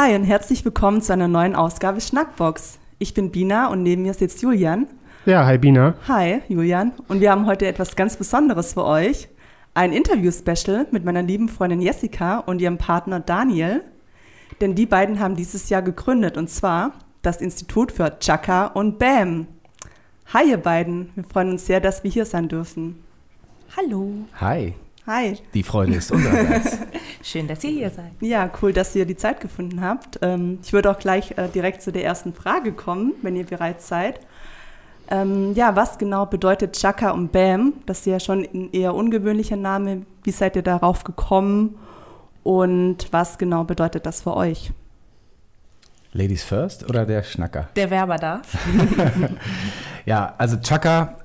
Hi und herzlich willkommen zu einer neuen Ausgabe Schnackbox. Ich bin Bina und neben mir sitzt Julian. Ja, hi Bina. Hi Julian. Und wir haben heute etwas ganz Besonderes für euch. Ein Interview-Special mit meiner lieben Freundin Jessica und ihrem Partner Daniel. Denn die beiden haben dieses Jahr gegründet und zwar das Institut für Chaka und Bam. Hi ihr beiden. Wir freuen uns sehr, dass wir hier sein dürfen. Hallo. Hi. Hi. Die Freude ist unsererseits. Schön, dass ihr hier seid. Ja, cool, dass ihr die Zeit gefunden habt. Ähm, ich würde auch gleich äh, direkt zu der ersten Frage kommen, wenn ihr bereit seid. Ähm, ja, was genau bedeutet Chaka und Bam? Das ist ja schon ein eher ungewöhnlicher Name. Wie seid ihr darauf gekommen und was genau bedeutet das für euch? Ladies first oder der Schnacker? Der Werber darf. ja, also Chaka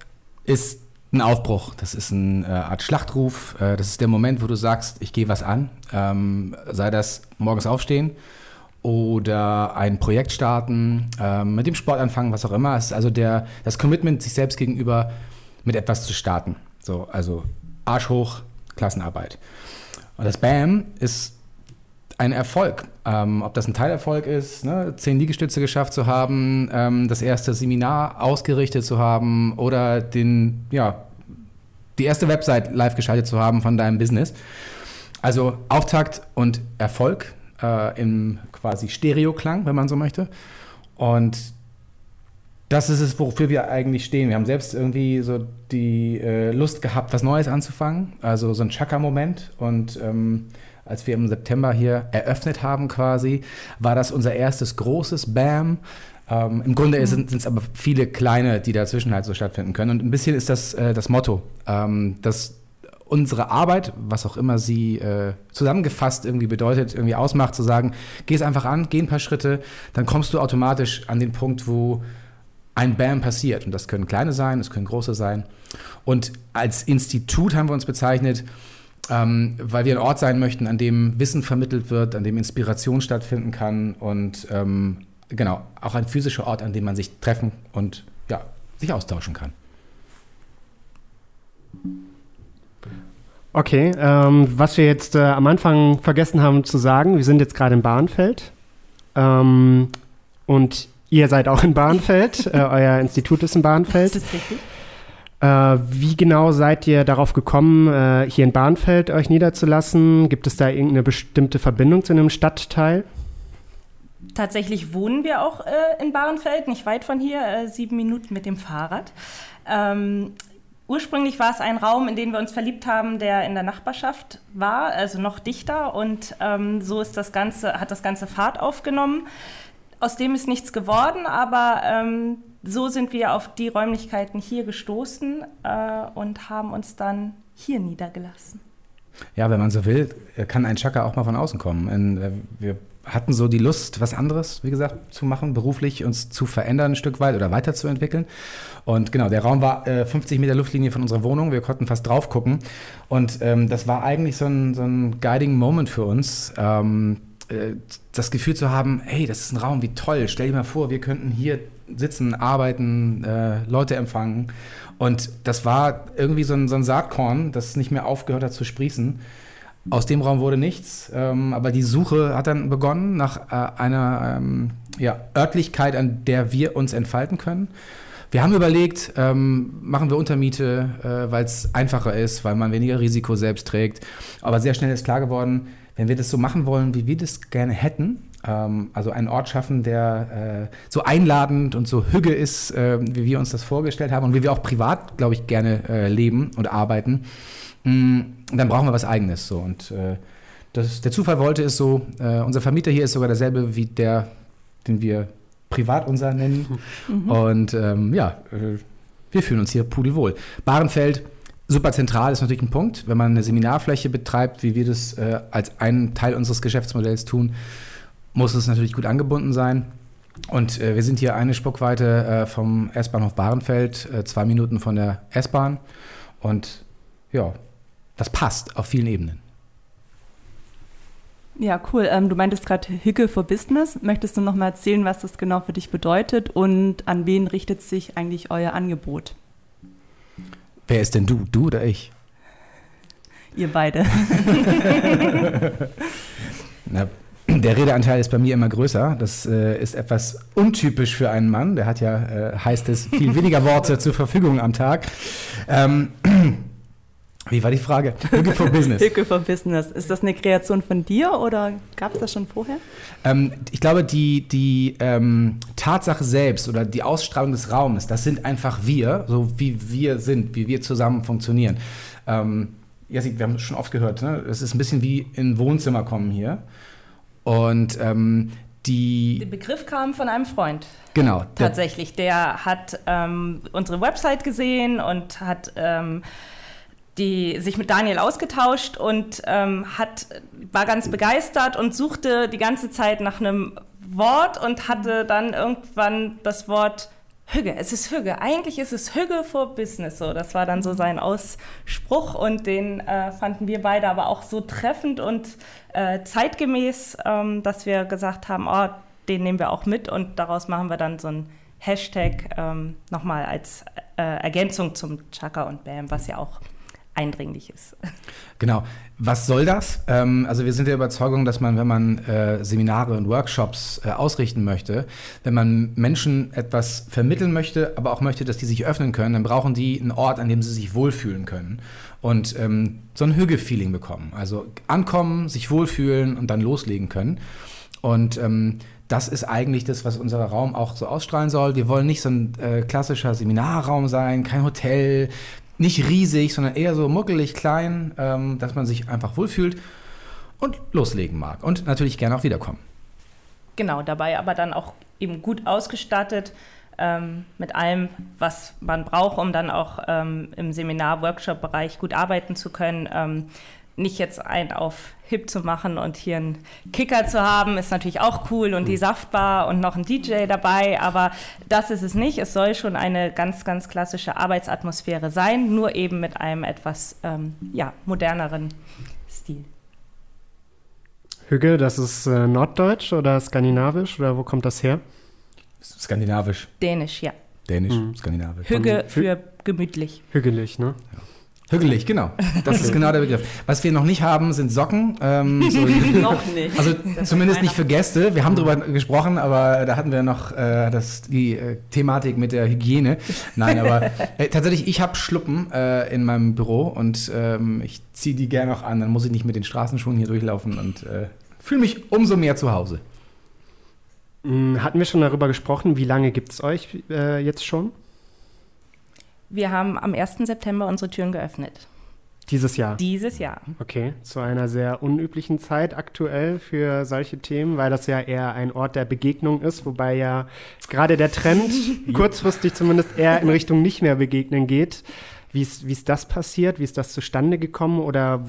ist ein Aufbruch. Das ist eine äh, Art Schlachtruf. Äh, das ist der Moment, wo du sagst, ich gehe was an. Ähm, sei das morgens aufstehen oder ein Projekt starten, ähm, mit dem Sport anfangen, was auch immer. Es ist also der, das Commitment sich selbst gegenüber mit etwas zu starten. So, also Arsch hoch, Klassenarbeit. Und das BAM ist ein Erfolg. Ähm, ob das ein Teilerfolg ist, ne, zehn Liegestütze geschafft zu haben, ähm, das erste Seminar ausgerichtet zu haben oder den, ja, die erste Website live geschaltet zu haben von deinem Business. Also Auftakt und Erfolg äh, im quasi Stereoklang, wenn man so möchte. Und das ist es, wofür wir eigentlich stehen. Wir haben selbst irgendwie so die äh, Lust gehabt, was Neues anzufangen. Also so ein Chaka-Moment. Und ähm, als wir im September hier eröffnet haben quasi, war das unser erstes großes BAM. Ähm, Im Grunde mhm. sind es aber viele kleine, die dazwischen halt so stattfinden können. Und ein bisschen ist das äh, das Motto, ähm, dass unsere Arbeit, was auch immer sie äh, zusammengefasst irgendwie bedeutet, irgendwie ausmacht, zu sagen, geh es einfach an, geh ein paar Schritte, dann kommst du automatisch an den Punkt, wo ein BAM passiert. Und das können kleine sein, es können große sein. Und als Institut haben wir uns bezeichnet, ähm, weil wir ein Ort sein möchten, an dem Wissen vermittelt wird, an dem Inspiration stattfinden kann und ähm, genau, auch ein physischer Ort, an dem man sich treffen und ja, sich austauschen kann. Okay, ähm, was wir jetzt äh, am Anfang vergessen haben zu sagen, wir sind jetzt gerade in Bahnfeld ähm, und ihr seid auch in Bahnfeld, äh, euer Institut ist in Bahnfeld. Das ist richtig. Äh, wie genau seid ihr darauf gekommen, äh, hier in Bahnfeld euch niederzulassen? Gibt es da irgendeine bestimmte Verbindung zu einem Stadtteil? Tatsächlich wohnen wir auch äh, in Bahrenfeld, nicht weit von hier, sieben Minuten mit dem Fahrrad. Ähm, ursprünglich war es ein Raum, in den wir uns verliebt haben, der in der Nachbarschaft war, also noch dichter. Und ähm, so ist das Ganze, hat das Ganze Fahrt aufgenommen. Aus dem ist nichts geworden, aber ähm, so sind wir auf die Räumlichkeiten hier gestoßen äh, und haben uns dann hier niedergelassen. Ja, wenn man so will, kann ein Chaka auch mal von außen kommen. Und äh, wir hatten so die Lust, was anderes, wie gesagt, zu machen, beruflich uns zu verändern ein Stück weit oder weiterzuentwickeln. Und genau, der Raum war äh, 50 Meter Luftlinie von unserer Wohnung. Wir konnten fast drauf gucken. Und ähm, das war eigentlich so ein, so ein guiding Moment für uns. Ähm, äh, das Gefühl zu haben, hey, das ist ein Raum, wie toll. Stell dir mal vor, wir könnten hier sitzen, arbeiten, äh, Leute empfangen. Und das war irgendwie so ein, so ein, Saatkorn, das nicht mehr aufgehört hat zu sprießen. Aus dem Raum wurde nichts, ähm, aber die Suche hat dann begonnen nach äh, einer ähm, ja, Örtlichkeit, an der wir uns entfalten können. Wir haben überlegt, ähm, machen wir Untermiete, äh, weil es einfacher ist, weil man weniger Risiko selbst trägt. Aber sehr schnell ist klar geworden, wenn wir das so machen wollen, wie wir das gerne hätten, also einen Ort schaffen, der äh, so einladend und so hügge ist, äh, wie wir uns das vorgestellt haben und wie wir auch privat, glaube ich, gerne äh, leben und arbeiten, mm, dann brauchen wir was Eigenes. So. Und äh, das, der Zufall wollte es so, äh, unser Vermieter hier ist sogar derselbe wie der, den wir privat unser nennen. Mhm. Und ähm, ja, äh, wir fühlen uns hier pudelwohl. Bahrenfeld, super zentral ist natürlich ein Punkt, wenn man eine Seminarfläche betreibt, wie wir das als einen Teil unseres Geschäftsmodells tun muss es natürlich gut angebunden sein. Und äh, wir sind hier eine Spuckweite äh, vom S-Bahnhof Bahrenfeld, äh, zwei Minuten von der S-Bahn. Und ja, das passt auf vielen Ebenen. Ja, cool. Ähm, du meintest gerade Hicke for Business. Möchtest du noch mal erzählen, was das genau für dich bedeutet und an wen richtet sich eigentlich euer Angebot? Wer ist denn du? Du oder ich? Ihr beide. Na, Der Redeanteil ist bei mir immer größer. Das äh, ist etwas untypisch für einen Mann. Der hat ja, äh, heißt es, viel weniger Worte zur Verfügung am Tag. Ähm, wie war die Frage? Hücke for Business. Hücke for Business. Ist das eine Kreation von dir oder gab es das schon vorher? Ähm, ich glaube, die, die ähm, Tatsache selbst oder die Ausstrahlung des Raumes, das sind einfach wir, so wie wir sind, wie wir zusammen funktionieren. Ähm, Jessica, wir haben es schon oft gehört, ne? es ist ein bisschen wie in Wohnzimmer kommen hier. Und ähm, die. Der Begriff kam von einem Freund. Genau. Tatsächlich. Der hat ähm, unsere Website gesehen und hat ähm, die, sich mit Daniel ausgetauscht und ähm, hat, war ganz begeistert und suchte die ganze Zeit nach einem Wort und hatte dann irgendwann das Wort Hügge. Es ist Hügge. Eigentlich ist es Hügge for Business. So, das war dann so sein Ausspruch und den äh, fanden wir beide aber auch so treffend und äh, zeitgemäß, ähm, dass wir gesagt haben, oh, den nehmen wir auch mit und daraus machen wir dann so ein Hashtag ähm, nochmal als äh, Ergänzung zum Chaka und Bam, was ja auch eindringlich ist. Genau. Was soll das? Ähm, also wir sind der Überzeugung, dass man, wenn man äh, Seminare und Workshops äh, ausrichten möchte, wenn man Menschen etwas vermitteln möchte, aber auch möchte, dass die sich öffnen können, dann brauchen die einen Ort, an dem sie sich wohlfühlen können und ähm, so ein Hügge-Feeling bekommen. Also ankommen, sich wohlfühlen und dann loslegen können. Und ähm, das ist eigentlich das, was unser Raum auch so ausstrahlen soll. Wir wollen nicht so ein äh, klassischer Seminarraum sein, kein Hotel, nicht riesig, sondern eher so muckelig klein, ähm, dass man sich einfach wohlfühlt und loslegen mag. Und natürlich gerne auch wiederkommen. Genau, dabei aber dann auch eben gut ausgestattet ähm, mit allem, was man braucht, um dann auch ähm, im Seminar-Workshop-Bereich gut arbeiten zu können. Nicht jetzt ein auf hip zu machen und hier einen Kicker zu haben, ist natürlich auch cool und die mhm. Saftbar und noch ein DJ dabei, aber das ist es nicht. Es soll schon eine ganz, ganz klassische Arbeitsatmosphäre sein, nur eben mit einem etwas ähm, ja, moderneren Stil. Hügge, das ist äh, norddeutsch oder skandinavisch oder wo kommt das her? Skandinavisch. Dänisch, ja. Dänisch, mhm. skandinavisch. Hügge für gemütlich. Hügelig, ne? Ja. Hügelig, genau. Das ist genau der Begriff. Was wir noch nicht haben, sind Socken. Ähm, so noch nicht. Also zumindest nicht für Gäste. Wir haben darüber gesprochen, aber da hatten wir noch äh, das, die äh, Thematik mit der Hygiene. Nein, aber äh, tatsächlich, ich habe Schluppen äh, in meinem Büro und ähm, ich ziehe die gerne auch an. Dann muss ich nicht mit den Straßenschuhen hier durchlaufen und äh, fühle mich umso mehr zu Hause. Hm, hatten wir schon darüber gesprochen, wie lange gibt es euch äh, jetzt schon? Wir haben am 1. September unsere Türen geöffnet. Dieses Jahr? Dieses Jahr. Okay, zu einer sehr unüblichen Zeit aktuell für solche Themen, weil das ja eher ein Ort der Begegnung ist, wobei ja gerade der Trend kurzfristig zumindest eher in Richtung nicht mehr begegnen geht. Wie ist, das passiert? Wie ist das zustande gekommen? Oder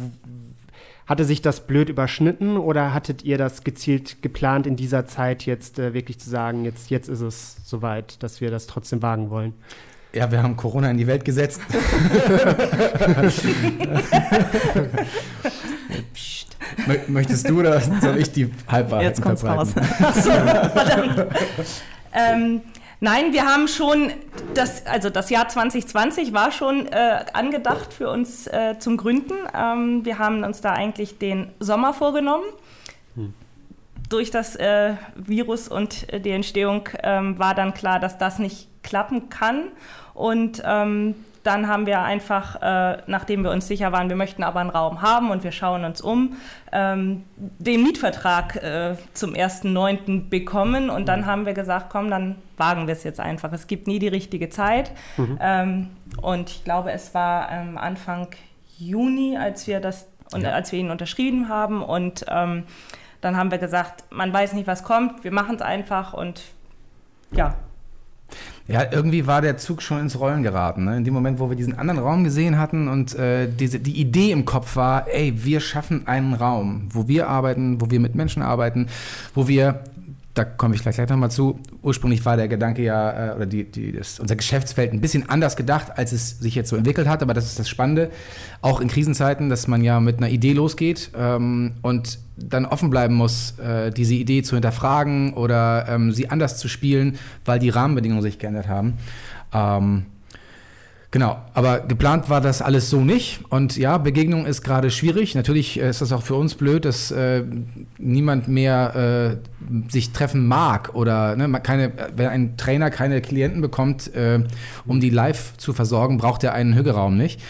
hatte sich das blöd überschnitten oder hattet ihr das gezielt geplant, in dieser Zeit jetzt äh, wirklich zu sagen, jetzt, jetzt ist es soweit, dass wir das trotzdem wagen wollen? Ja, wir haben Corona in die Welt gesetzt. Möchtest du oder soll ich die Halbwahrheit Jetzt kommt's verbreiten? raus. Achso, verdammt. ähm, nein, wir haben schon das, also das Jahr 2020 war schon äh, angedacht für uns äh, zum Gründen. Ähm, wir haben uns da eigentlich den Sommer vorgenommen. Hm durch das äh, Virus und äh, die Entstehung ähm, war dann klar, dass das nicht klappen kann. Und ähm, dann haben wir einfach, äh, nachdem wir uns sicher waren, wir möchten aber einen Raum haben und wir schauen uns um, ähm, den Mietvertrag äh, zum 1.9. bekommen. Und dann mhm. haben wir gesagt, komm, dann wagen wir es jetzt einfach. Es gibt nie die richtige Zeit. Mhm. Ähm, und ich glaube, es war ähm, Anfang Juni, als wir das und ja. als wir ihn unterschrieben haben. Und ähm, dann haben wir gesagt, man weiß nicht, was kommt, wir machen es einfach und ja, ja, irgendwie war der Zug schon ins Rollen geraten. Ne? In dem Moment, wo wir diesen anderen Raum gesehen hatten und äh, diese, die Idee im Kopf war, ey, wir schaffen einen Raum, wo wir arbeiten, wo wir mit Menschen arbeiten, wo wir da komme ich gleich, gleich nochmal zu. Ursprünglich war der Gedanke ja, äh, oder die, die, das, unser Geschäftsfeld ein bisschen anders gedacht, als es sich jetzt so entwickelt hat. Aber das ist das Spannende, auch in Krisenzeiten, dass man ja mit einer Idee losgeht ähm, und dann offen bleiben muss, äh, diese Idee zu hinterfragen oder ähm, sie anders zu spielen, weil die Rahmenbedingungen sich geändert haben. Ähm, Genau, aber geplant war das alles so nicht. Und ja, Begegnung ist gerade schwierig. Natürlich ist das auch für uns blöd, dass äh, niemand mehr äh, sich treffen mag oder ne, keine, wenn ein Trainer keine Klienten bekommt, äh, um die live zu versorgen, braucht er einen Hügeraum nicht.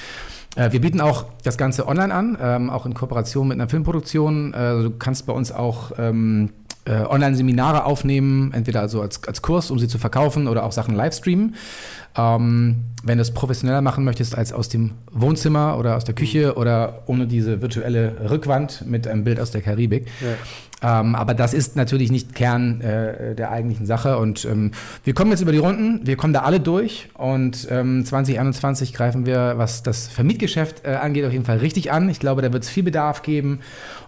Äh, wir bieten auch das Ganze online an, ähm, auch in Kooperation mit einer Filmproduktion. Äh, du kannst bei uns auch ähm, äh, Online-Seminare aufnehmen, entweder also als, als Kurs, um sie zu verkaufen oder auch Sachen live streamen. Ähm, wenn du es professioneller machen möchtest als aus dem Wohnzimmer oder aus der Küche oder ohne diese virtuelle Rückwand mit einem Bild aus der Karibik. Ja. Ähm, aber das ist natürlich nicht Kern äh, der eigentlichen Sache. Und ähm, wir kommen jetzt über die Runden, wir kommen da alle durch. Und ähm, 2021 greifen wir, was das Vermietgeschäft äh, angeht, auf jeden Fall richtig an. Ich glaube, da wird es viel Bedarf geben.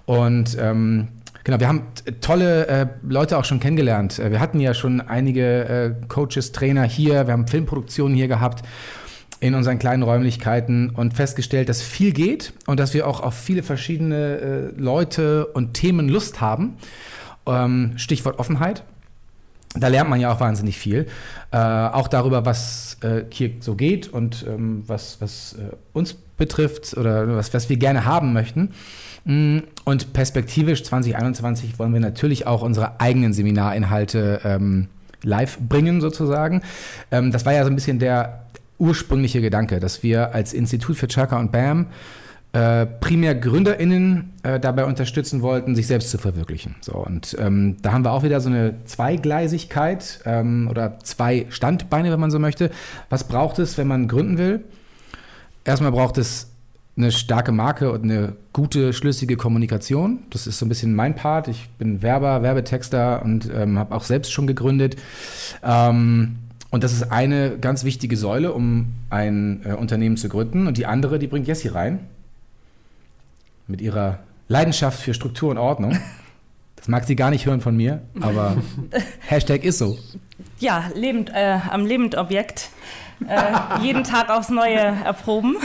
Und ähm, Genau, wir haben tolle äh, Leute auch schon kennengelernt. Äh, wir hatten ja schon einige äh, Coaches, Trainer hier, wir haben Filmproduktionen hier gehabt in unseren kleinen Räumlichkeiten und festgestellt, dass viel geht und dass wir auch auf viele verschiedene äh, Leute und Themen Lust haben. Ähm, Stichwort Offenheit. Da lernt man ja auch wahnsinnig viel. Äh, auch darüber, was äh, hier so geht und ähm, was, was uns betrifft oder was, was wir gerne haben möchten. Mm, und perspektivisch 2021 wollen wir natürlich auch unsere eigenen Seminarinhalte ähm, live bringen, sozusagen. Ähm, das war ja so ein bisschen der ursprüngliche Gedanke, dass wir als Institut für Chaka und BAM äh, primär GründerInnen äh, dabei unterstützen wollten, sich selbst zu verwirklichen. So, und ähm, da haben wir auch wieder so eine Zweigleisigkeit ähm, oder zwei Standbeine, wenn man so möchte. Was braucht es, wenn man gründen will? Erstmal braucht es eine starke Marke und eine gute, schlüssige Kommunikation. Das ist so ein bisschen mein Part. Ich bin Werber, Werbetexter und ähm, habe auch selbst schon gegründet. Ähm, und das ist eine ganz wichtige Säule, um ein äh, Unternehmen zu gründen. Und die andere, die bringt Jessie rein. Mit ihrer Leidenschaft für Struktur und Ordnung. Das mag sie gar nicht hören von mir, aber Hashtag ist so. Ja, lebend, äh, am Lebendobjekt. Äh, jeden Tag aufs Neue erproben.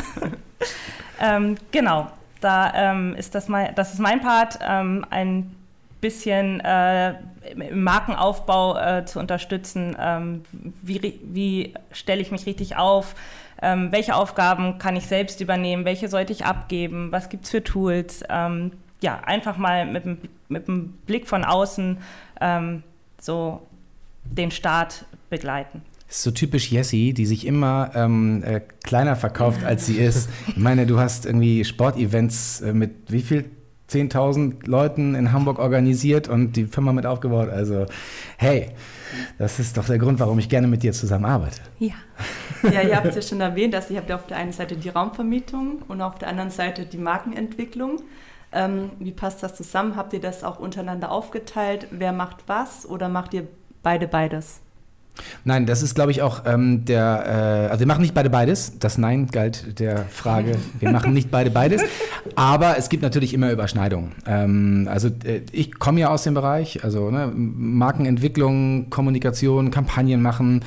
Ähm, genau, da ähm, ist das, mein, das ist mein Part, ähm, ein bisschen äh, im Markenaufbau äh, zu unterstützen. Ähm, wie, wie stelle ich mich richtig auf? Ähm, welche Aufgaben kann ich selbst übernehmen? Welche sollte ich abgeben? Was gibt es für Tools? Ähm, ja, einfach mal mit, mit einem Blick von außen so den Start begleiten ist so typisch Jessie, die sich immer ähm, äh, kleiner verkauft, als sie ist. Ich meine, du hast irgendwie Sportevents äh, mit wie viel? 10.000 Leuten in Hamburg organisiert und die Firma mit aufgebaut. Also, hey, das ist doch der Grund, warum ich gerne mit dir zusammenarbeite. Ja. Ja, ihr habt es ja schon erwähnt, dass ihr habt ja auf der einen Seite die Raumvermietung und auf der anderen Seite die Markenentwicklung. Ähm, wie passt das zusammen? Habt ihr das auch untereinander aufgeteilt? Wer macht was oder macht ihr beide beides? Nein, das ist, glaube ich, auch ähm, der. Äh, also, wir machen nicht beide beides. Das Nein galt der Frage. Wir machen nicht beide beides. Aber es gibt natürlich immer Überschneidungen. Ähm, also, äh, ich komme ja aus dem Bereich, also ne, Markenentwicklung, Kommunikation, Kampagnen machen,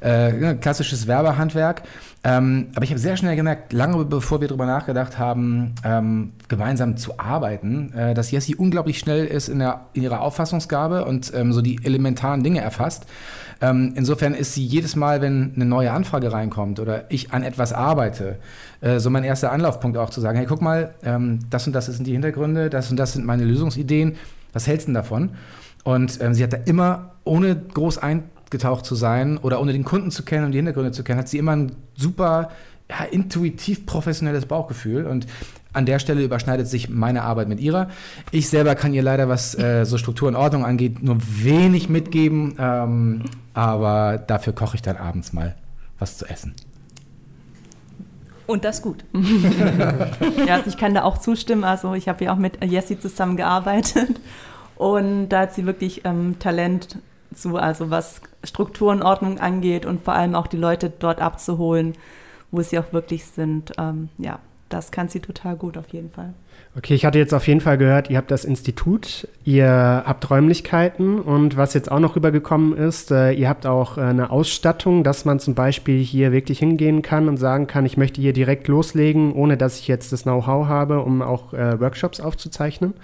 äh, klassisches Werbehandwerk. Ähm, aber ich habe sehr schnell gemerkt, lange bevor wir darüber nachgedacht haben, ähm, gemeinsam zu arbeiten, äh, dass Jessie unglaublich schnell ist in, der, in ihrer Auffassungsgabe und ähm, so die elementaren Dinge erfasst. Ähm, insofern ist sie jedes Mal, wenn eine neue Anfrage reinkommt oder ich an etwas arbeite, äh, so mein erster Anlaufpunkt auch zu sagen, hey, guck mal, ähm, das und das sind die Hintergründe, das und das sind meine Lösungsideen, was hältst du denn davon? Und ähm, sie hat da immer, ohne groß eingetaucht zu sein oder ohne den Kunden zu kennen und die Hintergründe zu kennen, hat sie immer ein super ja, intuitiv professionelles Bauchgefühl und an der Stelle überschneidet sich meine Arbeit mit ihrer. Ich selber kann ihr leider, was äh, so Struktur und Ordnung angeht, nur wenig mitgeben, ähm, aber dafür koche ich dann abends mal was zu essen. Und das gut. ja, also ich kann da auch zustimmen. Also ich habe ja auch mit Jessie zusammengearbeitet und da hat sie wirklich ähm, Talent zu, also was Struktur und Ordnung angeht und vor allem auch die Leute dort abzuholen, wo sie auch wirklich sind. Ähm, ja, das kann sie total gut auf jeden Fall. Okay, ich hatte jetzt auf jeden Fall gehört, ihr habt das Institut, ihr habt Räumlichkeiten und was jetzt auch noch rübergekommen ist, äh, ihr habt auch äh, eine Ausstattung, dass man zum Beispiel hier wirklich hingehen kann und sagen kann, ich möchte hier direkt loslegen, ohne dass ich jetzt das Know-how habe, um auch äh, Workshops aufzuzeichnen.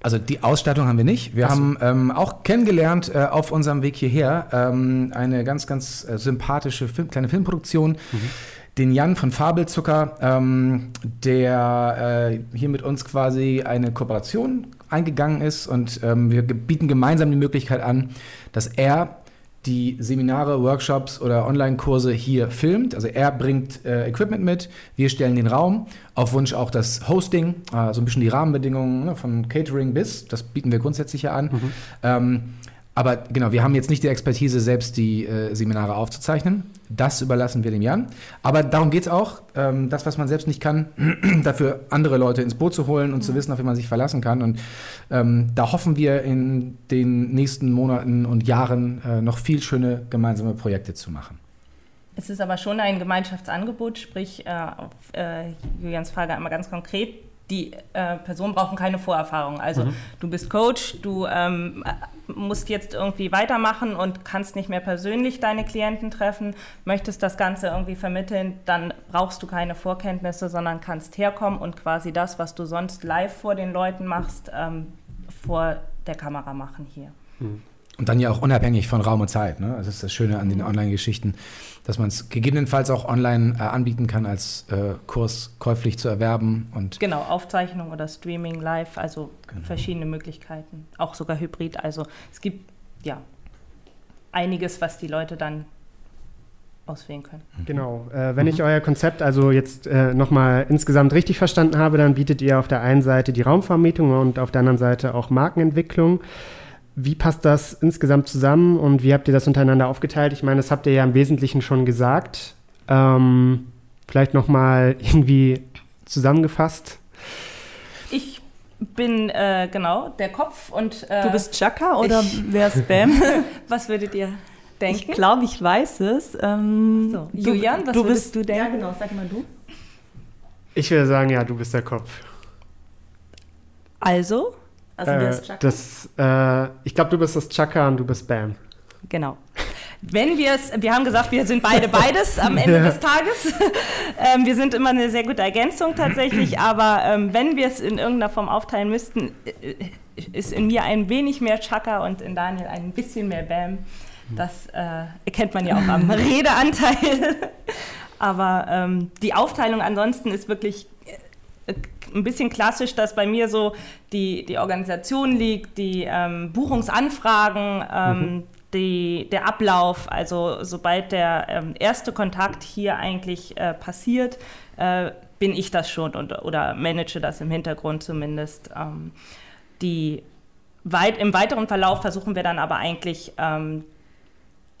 Also die Ausstattung haben wir nicht. Wir so. haben ähm, auch kennengelernt äh, auf unserem Weg hierher ähm, eine ganz, ganz äh, sympathische Film, kleine Filmproduktion. Mhm den Jan von Fabelzucker, ähm, der äh, hier mit uns quasi eine Kooperation eingegangen ist und ähm, wir bieten gemeinsam die Möglichkeit an, dass er die Seminare, Workshops oder Online-Kurse hier filmt. Also er bringt äh, Equipment mit, wir stellen den Raum, auf Wunsch auch das Hosting, äh, so ein bisschen die Rahmenbedingungen ne, von Catering bis, das bieten wir grundsätzlich ja an. Mhm. Ähm, aber genau, wir haben jetzt nicht die Expertise, selbst die äh, Seminare aufzuzeichnen. Das überlassen wir dem Jan. Aber darum geht es auch, ähm, das, was man selbst nicht kann, dafür andere Leute ins Boot zu holen und mhm. zu wissen, auf wen man sich verlassen kann. Und ähm, da hoffen wir in den nächsten Monaten und Jahren äh, noch viel schöne gemeinsame Projekte zu machen. Es ist aber schon ein Gemeinschaftsangebot, sprich, äh, auf äh, Julians Frage einmal ganz konkret, die äh, Personen brauchen keine Vorerfahrung. Also mhm. du bist Coach, du ähm, musst jetzt irgendwie weitermachen und kannst nicht mehr persönlich deine Klienten treffen, möchtest das Ganze irgendwie vermitteln, dann brauchst du keine Vorkenntnisse, sondern kannst herkommen und quasi das, was du sonst live vor den Leuten machst, ähm, vor der Kamera machen hier. Mhm. Und dann ja auch unabhängig von Raum und Zeit. Ne? Das ist das Schöne an den. Online-Geschichten, dass man es gegebenenfalls auch online äh, anbieten kann, als äh, Kurs käuflich zu erwerben. Und genau, Aufzeichnung oder Streaming live, also genau. verschiedene Möglichkeiten, auch sogar Hybrid. Also es gibt ja einiges, was die Leute dann auswählen können. Mhm. Genau. Äh, wenn mhm. ich euer Konzept also jetzt äh, nochmal insgesamt richtig verstanden habe, dann bietet ihr auf der einen Seite die Raumvermietung und auf der anderen Seite auch Markenentwicklung. Wie passt das insgesamt zusammen und wie habt ihr das untereinander aufgeteilt? Ich meine, das habt ihr ja im Wesentlichen schon gesagt. Ähm, vielleicht nochmal irgendwie zusammengefasst. Ich bin äh, genau der Kopf und. Äh, du bist Chaka oder wer ist Bam? was würdet ihr denken? Ich glaube, ich weiß es. Ähm, so. Julian, was du würdest bist, du denken? Ja, genau, sag mal du. Ich würde sagen, ja, du bist der Kopf. Also? Also äh, das Chaka? Das, äh, ich glaube, du bist das Chaka und du bist Bam. Genau. Wenn wir es, wir haben gesagt, wir sind beide beides am Ende ja. des Tages. ähm, wir sind immer eine sehr gute Ergänzung tatsächlich, aber ähm, wenn wir es in irgendeiner Form aufteilen müssten, äh, ist in mir ein wenig mehr Chaka und in Daniel ein bisschen mehr Bam. Das äh, erkennt man ja auch am Redeanteil. aber ähm, die Aufteilung ansonsten ist wirklich äh, ein bisschen klassisch, dass bei mir so die, die Organisation liegt, die ähm, Buchungsanfragen, ähm, mhm. die, der Ablauf, also sobald der ähm, erste Kontakt hier eigentlich äh, passiert, äh, bin ich das schon und, oder manage das im Hintergrund zumindest. Ähm, die weit, Im weiteren Verlauf versuchen wir dann aber eigentlich ähm,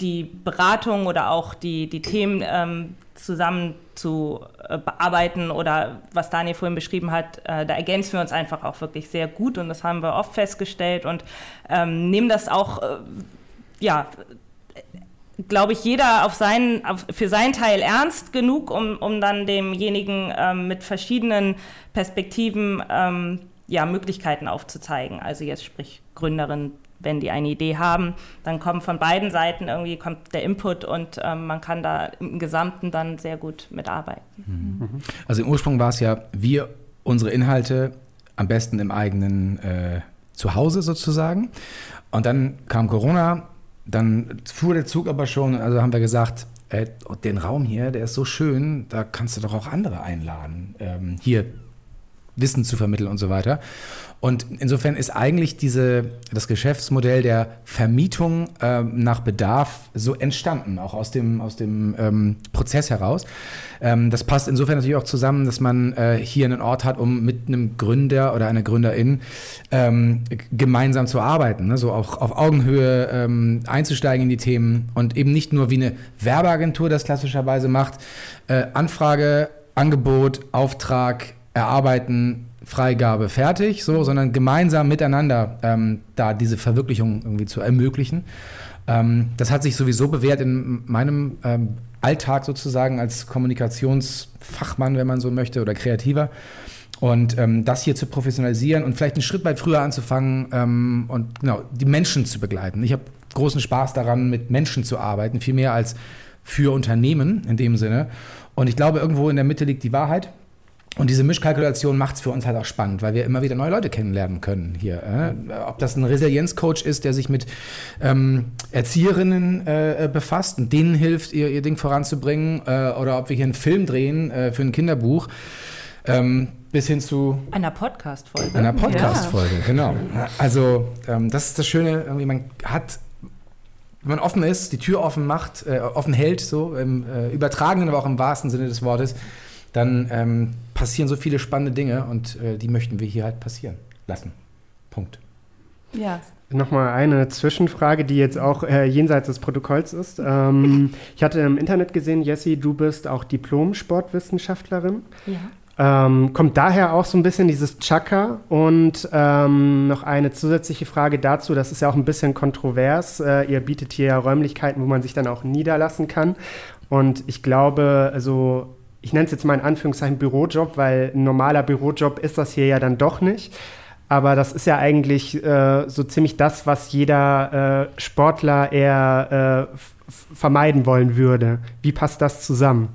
die Beratung oder auch die, die Themen ähm, zusammen zu äh, bearbeiten oder was Daniel vorhin beschrieben hat, äh, da ergänzen wir uns einfach auch wirklich sehr gut und das haben wir oft festgestellt und ähm, nehmen das auch, äh, ja, glaube ich, jeder auf seinen, auf, für seinen Teil ernst genug, um, um dann demjenigen ähm, mit verschiedenen Perspektiven ähm, ja, Möglichkeiten aufzuzeigen. Also jetzt sprich Gründerin, wenn die eine Idee haben, dann kommt von beiden Seiten irgendwie kommt der Input und ähm, man kann da im Gesamten dann sehr gut mitarbeiten. Mhm. Also im Ursprung war es ja, wir unsere Inhalte am besten im eigenen äh, Zuhause sozusagen. Und dann kam Corona, dann fuhr der Zug aber schon, also haben wir gesagt, äh, den Raum hier, der ist so schön, da kannst du doch auch andere einladen, ähm, hier Wissen zu vermitteln und so weiter. Und insofern ist eigentlich diese, das Geschäftsmodell der Vermietung ähm, nach Bedarf so entstanden, auch aus dem, aus dem ähm, Prozess heraus. Ähm, das passt insofern natürlich auch zusammen, dass man äh, hier einen Ort hat, um mit einem Gründer oder einer Gründerin ähm, gemeinsam zu arbeiten, ne? so auch auf Augenhöhe ähm, einzusteigen in die Themen und eben nicht nur wie eine Werbeagentur das klassischerweise macht, äh, Anfrage, Angebot, Auftrag, erarbeiten, Freigabe fertig, so, sondern gemeinsam miteinander ähm, da diese Verwirklichung irgendwie zu ermöglichen. Ähm, das hat sich sowieso bewährt in meinem ähm, Alltag sozusagen als Kommunikationsfachmann, wenn man so möchte, oder Kreativer. Und ähm, das hier zu professionalisieren und vielleicht einen Schritt weit früher anzufangen ähm, und genau, die Menschen zu begleiten. Ich habe großen Spaß daran, mit Menschen zu arbeiten, viel mehr als für Unternehmen in dem Sinne. Und ich glaube, irgendwo in der Mitte liegt die Wahrheit. Und diese Mischkalkulation macht es für uns halt auch spannend, weil wir immer wieder neue Leute kennenlernen können hier. Äh? Ob das ein Resilienzcoach ist, der sich mit ähm, Erzieherinnen äh, befasst und denen hilft, ihr, ihr Ding voranzubringen, äh, oder ob wir hier einen Film drehen äh, für ein Kinderbuch. Ähm, bis hin zu einer Podcast-Folge. Einer Podcast-Folge, ja. genau. Also ähm, das ist das Schöne, irgendwie man hat, wenn man offen ist, die Tür offen macht, äh, offen hält, so im äh, übertragenen, aber auch im wahrsten Sinne des Wortes, dann ähm, passieren so viele spannende Dinge und äh, die möchten wir hier halt passieren lassen. Punkt. Ja. Nochmal eine Zwischenfrage, die jetzt auch äh, jenseits des Protokolls ist. Ähm, ich hatte im Internet gesehen, Jessie, du bist auch Diplom-Sportwissenschaftlerin. Ja. Ähm, kommt daher auch so ein bisschen dieses Chaka und ähm, noch eine zusätzliche Frage dazu, das ist ja auch ein bisschen kontrovers. Äh, ihr bietet hier ja Räumlichkeiten, wo man sich dann auch niederlassen kann. Und ich glaube, also ich nenne es jetzt mal in Anführungszeichen Bürojob, weil ein normaler Bürojob ist das hier ja dann doch nicht. Aber das ist ja eigentlich äh, so ziemlich das, was jeder äh, Sportler eher äh, vermeiden wollen würde. Wie passt das zusammen?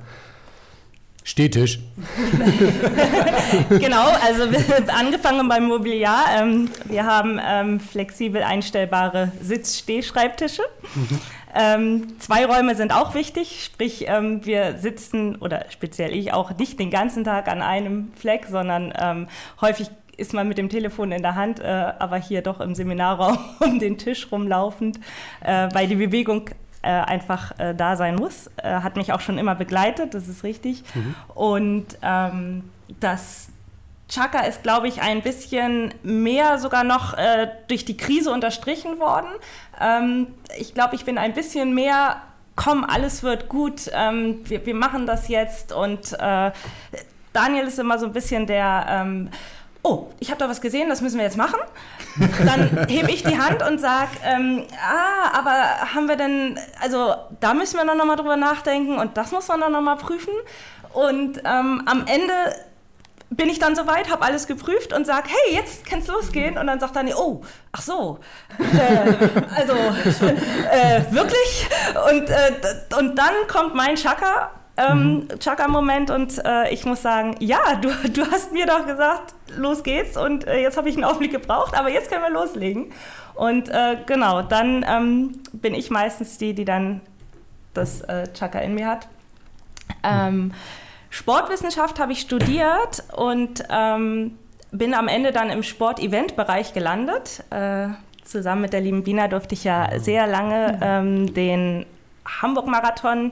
Stehtisch. genau, also angefangen beim Mobiliar. Ähm, wir haben ähm, flexibel einstellbare Sitz-Steh-Schreibtische. Mhm. Ähm, zwei Räume sind auch wichtig, sprich ähm, wir sitzen oder speziell ich auch nicht den ganzen Tag an einem Fleck, sondern ähm, häufig ist man mit dem Telefon in der Hand, äh, aber hier doch im Seminarraum um den Tisch rumlaufend, äh, weil die Bewegung äh, einfach äh, da sein muss. Äh, hat mich auch schon immer begleitet, das ist richtig. Mhm. Und ähm, das Chaka ist, glaube ich, ein bisschen mehr sogar noch äh, durch die Krise unterstrichen worden. Ähm, ich glaube, ich bin ein bisschen mehr, komm, alles wird gut, ähm, wir, wir, machen das jetzt. Und äh, Daniel ist immer so ein bisschen der... Ähm, oh, ich habe da was gesehen, das müssen wir jetzt machen. Dann hebe ich die Hand und sage, ähm, ah, aber haben wir denn, also da müssen wir noch mal drüber nachdenken und das muss man dann noch mal prüfen. Und ähm, am Ende bin ich dann soweit, habe alles geprüft und sage, hey, jetzt kann es losgehen. Und dann sagt Dani, oh, ach so, äh, also äh, wirklich? Und, äh, und dann kommt mein Chaka ähm, mhm. Chaka-Moment und äh, ich muss sagen, ja, du, du hast mir doch gesagt, los geht's und äh, jetzt habe ich einen Aufblick gebraucht, aber jetzt können wir loslegen. Und äh, genau, dann ähm, bin ich meistens die, die dann das Chaka in mir hat. Ähm, Sportwissenschaft habe ich studiert und ähm, bin am Ende dann im Sport-Event-Bereich gelandet. Äh, zusammen mit der lieben Bina durfte ich ja sehr lange ähm, den Hamburg-Marathon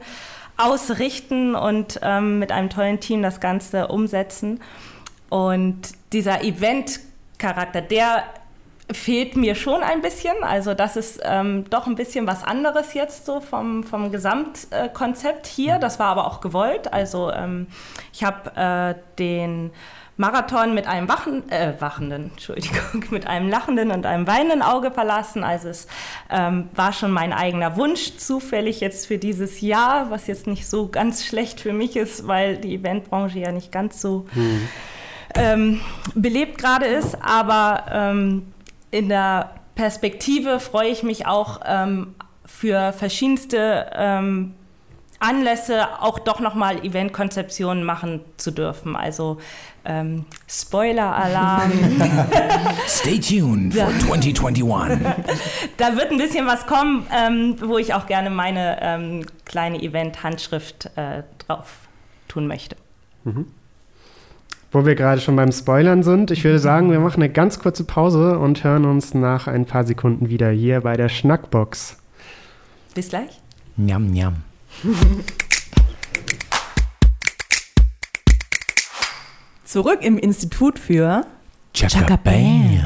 ausrichten und ähm, mit einem tollen Team das Ganze umsetzen. Und dieser Event-Charakter, der fehlt mir schon ein bisschen. Also das ist ähm, doch ein bisschen was anderes jetzt so vom, vom Gesamtkonzept hier. Das war aber auch gewollt. Also ähm, ich habe äh, den Marathon mit einem wachen, äh, wachenden, Entschuldigung, mit einem lachenden und einem weinenden Auge verlassen. Also es ähm, war schon mein eigener Wunsch zufällig jetzt für dieses Jahr, was jetzt nicht so ganz schlecht für mich ist, weil die Eventbranche ja nicht ganz so mhm. ähm, belebt gerade ist. Aber ähm, in der Perspektive freue ich mich auch ähm, für verschiedenste ähm, Anlässe auch doch nochmal Eventkonzeptionen machen zu dürfen. Also ähm, Spoiler-Alarm. Stay tuned for 2021. da wird ein bisschen was kommen, ähm, wo ich auch gerne meine ähm, kleine Event-Handschrift äh, drauf tun möchte. Mhm. Wo wir gerade schon beim Spoilern sind, ich würde sagen, wir machen eine ganz kurze Pause und hören uns nach ein paar Sekunden wieder hier bei der Schnackbox. Bis gleich. Njam, njam. Zurück im Institut für Chaka Bam.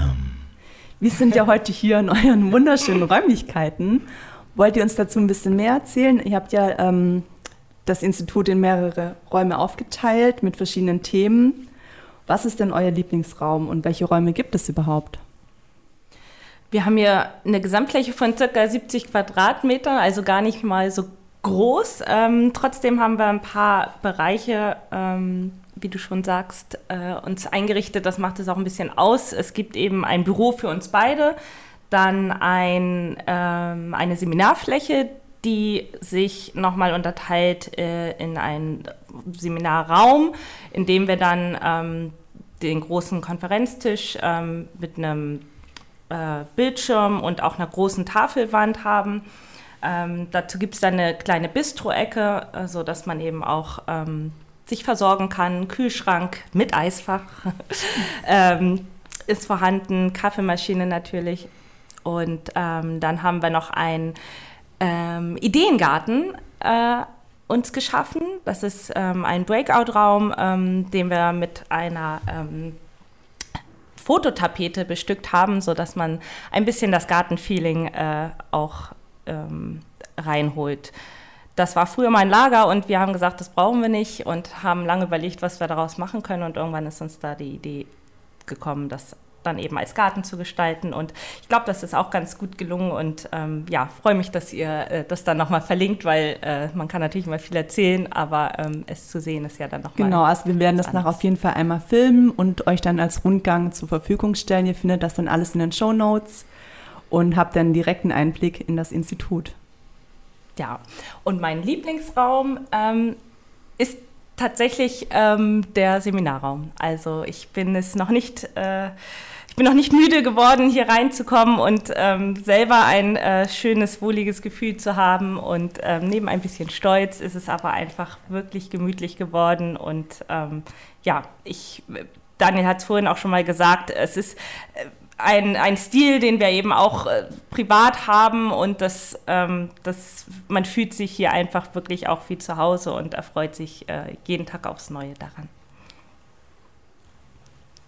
Wir sind ja heute hier in euren wunderschönen Räumlichkeiten. Wollt ihr uns dazu ein bisschen mehr erzählen? Ihr habt ja ähm, das Institut in mehrere Räume aufgeteilt mit verschiedenen Themen. Was ist denn euer Lieblingsraum und welche Räume gibt es überhaupt? Wir haben hier eine Gesamtfläche von ca. 70 Quadratmetern, also gar nicht mal so groß. Ähm, trotzdem haben wir ein paar Bereiche, ähm, wie du schon sagst, äh, uns eingerichtet. Das macht es auch ein bisschen aus. Es gibt eben ein Büro für uns beide, dann ein, ähm, eine Seminarfläche, die sich nochmal unterteilt äh, in einen Seminarraum, in dem wir dann ähm, den großen Konferenztisch ähm, mit einem äh, Bildschirm und auch einer großen Tafelwand haben. Ähm, dazu gibt es dann eine kleine Bistro-Ecke, äh, sodass man eben auch ähm, sich versorgen kann. Kühlschrank mit Eisfach ähm, ist vorhanden, Kaffeemaschine natürlich. Und ähm, dann haben wir noch einen Ideengarten äh, uns geschaffen. Das ist ähm, ein Breakout-Raum, ähm, den wir mit einer ähm, Fototapete bestückt haben, sodass man ein bisschen das Gartenfeeling äh, auch ähm, reinholt. Das war früher mein Lager und wir haben gesagt, das brauchen wir nicht und haben lange überlegt, was wir daraus machen können. Und irgendwann ist uns da die Idee gekommen, das dann eben als Garten zu gestalten. Und ich glaube, das ist auch ganz gut gelungen und ähm, ja, freue mich, dass ihr äh, das dann nochmal verlinkt, weil äh, man kann natürlich immer viel erzählen, aber ähm, es zu sehen ist ja dann nochmal. Genau, also wir werden das nach auf jeden Fall einmal filmen und euch dann als Rundgang zur Verfügung stellen. Ihr findet das dann alles in den Show Notes und habt dann direkten Einblick in das Institut. Ja, und mein Lieblingsraum ähm, ist tatsächlich ähm, der Seminarraum. Also ich bin es noch nicht äh, ich bin noch nicht müde geworden, hier reinzukommen und ähm, selber ein äh, schönes, wohliges Gefühl zu haben. Und ähm, neben ein bisschen Stolz ist es aber einfach wirklich gemütlich geworden. Und ähm, ja, ich, Daniel hat es vorhin auch schon mal gesagt, es ist äh, ein, ein Stil, den wir eben auch äh, privat haben und das, ähm, das, man fühlt sich hier einfach wirklich auch wie zu Hause und erfreut sich äh, jeden Tag aufs Neue daran.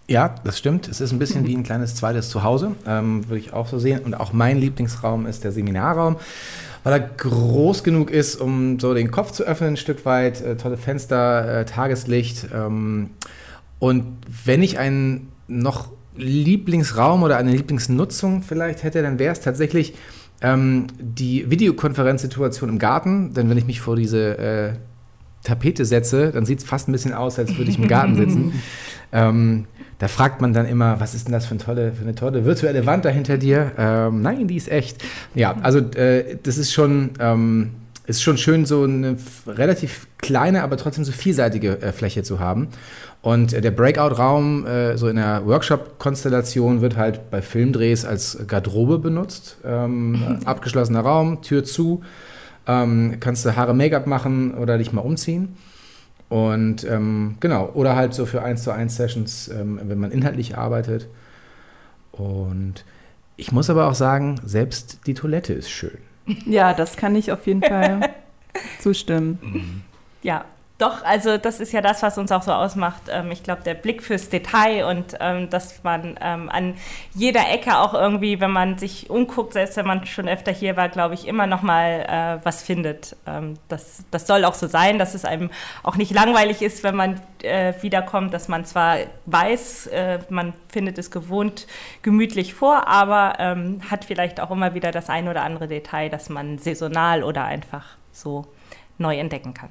Ja, das stimmt. Es ist ein bisschen wie ein kleines zweites Zuhause, ähm, würde ich auch so sehen. Und auch mein Lieblingsraum ist der Seminarraum, weil er groß genug ist, um so den Kopf zu öffnen, ein Stück weit. Äh, tolle Fenster, äh, Tageslicht. Ähm, und wenn ich einen noch Lieblingsraum oder eine Lieblingsnutzung vielleicht hätte, dann wäre es tatsächlich ähm, die Videokonferenzsituation im Garten. Denn wenn ich mich vor diese äh, Tapete setze, dann sieht es fast ein bisschen aus, als würde ich im Garten sitzen. da fragt man dann immer, was ist denn das für eine tolle, für eine tolle virtuelle Wand da hinter dir? Ähm, nein, die ist echt. Ja, also äh, das ist schon, ähm, ist schon schön, so eine relativ kleine, aber trotzdem so vielseitige äh, Fläche zu haben. Und äh, der Breakout-Raum, äh, so in der Workshop-Konstellation, wird halt bei Filmdrehs als Garderobe benutzt. Ähm, abgeschlossener Raum, Tür zu. Ähm, kannst du Haare Make-up machen oder dich mal umziehen. Und ähm, genau, oder halt so für 1 zu 1 Sessions, ähm, wenn man inhaltlich arbeitet. Und ich muss aber auch sagen, selbst die Toilette ist schön. Ja, das kann ich auf jeden Fall zustimmen. Ja, doch, also das ist ja das, was uns auch so ausmacht. Ähm, ich glaube, der Blick fürs Detail und ähm, dass man ähm, an jeder Ecke auch irgendwie, wenn man sich umguckt, selbst wenn man schon öfter hier war, glaube ich, immer noch mal äh, was findet. Das, das soll auch so sein, dass es einem auch nicht langweilig ist, wenn man äh, wiederkommt, dass man zwar weiß, äh, man findet es gewohnt gemütlich vor, aber hat vielleicht auch immer wieder das ein oder andere Detail, das man saisonal oder einfach so neu entdecken kann.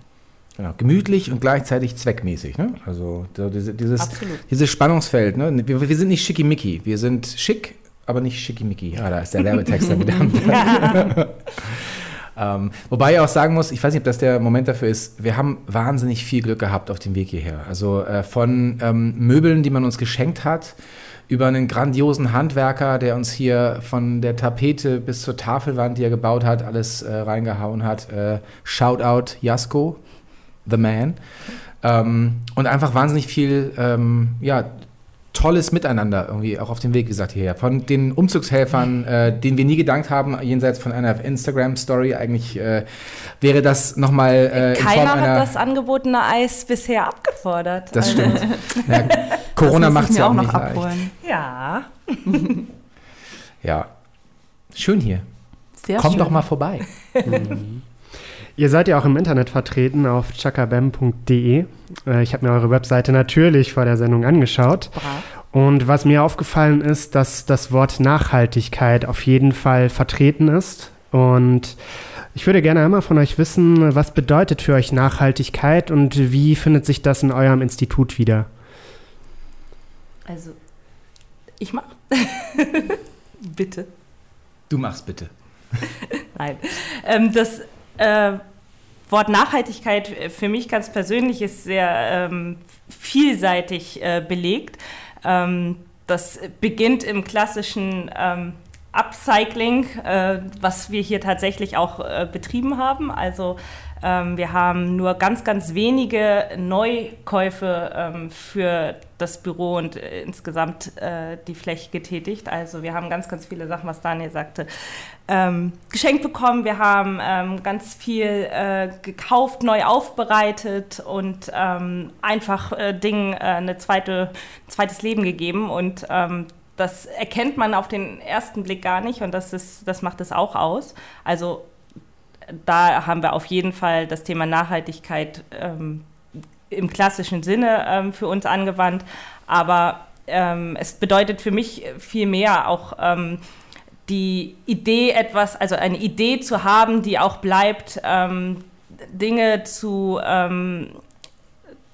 Genau, gemütlich und gleichzeitig zweckmäßig. Ne? Also diese, dieses, dieses Spannungsfeld. Ne? Wir, wir, sind nicht schickimicki, wir sind schick, aber nicht schickimicki. Ah, da ist der Werbetext da wieder. ähm, wobei ich auch sagen muss, ich weiß nicht, ob das der Moment dafür ist, wir haben wahnsinnig viel Glück gehabt auf dem Weg hierher. Also äh, von ähm, Möbeln, die man uns geschenkt hat, über einen grandiosen Handwerker, der uns hier von der Tapete bis zur Tafelwand, die er gebaut hat, alles äh, reingehauen hat. Äh, Shoutout Jasko, The Man. Ähm, und einfach wahnsinnig viel, ähm, ja, tolles Miteinander irgendwie auch auf dem Weg gesagt hierher. Von den Umzugshelfern, äh, denen wir nie gedankt haben, jenseits von einer Instagram-Story, eigentlich äh, wäre das nochmal äh, in Keiner Form einer, hat das angebotene Eis bisher abgefordert. Das also. stimmt. ja, Corona macht es ja auch, auch nicht abholen. Leicht. Ja. ja. Schön hier. Sehr Kommt schön. doch mal vorbei. Mhm. Ihr seid ja auch im Internet vertreten auf chakabam.de. Äh, ich habe mir eure Webseite natürlich vor der Sendung angeschaut. Brav. Und was mir aufgefallen ist, dass das Wort Nachhaltigkeit auf jeden Fall vertreten ist. Und ich würde gerne einmal von euch wissen, was bedeutet für euch Nachhaltigkeit und wie findet sich das in eurem Institut wieder? Also, ich mach. bitte. Du machst bitte. Nein. Ähm, das äh, Wort Nachhaltigkeit für mich ganz persönlich ist sehr ähm, vielseitig äh, belegt. Ähm, das beginnt im klassischen ähm, Upcycling, äh, was wir hier tatsächlich auch äh, betrieben haben. Also ähm, wir haben nur ganz, ganz wenige Neukäufe ähm, für das Büro und äh, insgesamt äh, die Fläche getätigt. Also wir haben ganz, ganz viele Sachen, was Daniel sagte, ähm, geschenkt bekommen. Wir haben ähm, ganz viel äh, gekauft, neu aufbereitet und ähm, einfach äh, Dingen eine zweite, ein zweites Leben gegeben. Und ähm, das erkennt man auf den ersten Blick gar nicht und das, ist, das macht es auch aus. Also da haben wir auf jeden Fall das Thema Nachhaltigkeit ähm, im klassischen Sinne ähm, für uns angewandt. Aber ähm, es bedeutet für mich viel mehr auch ähm, die Idee, etwas, also eine Idee zu haben, die auch bleibt, ähm, Dinge zu ähm,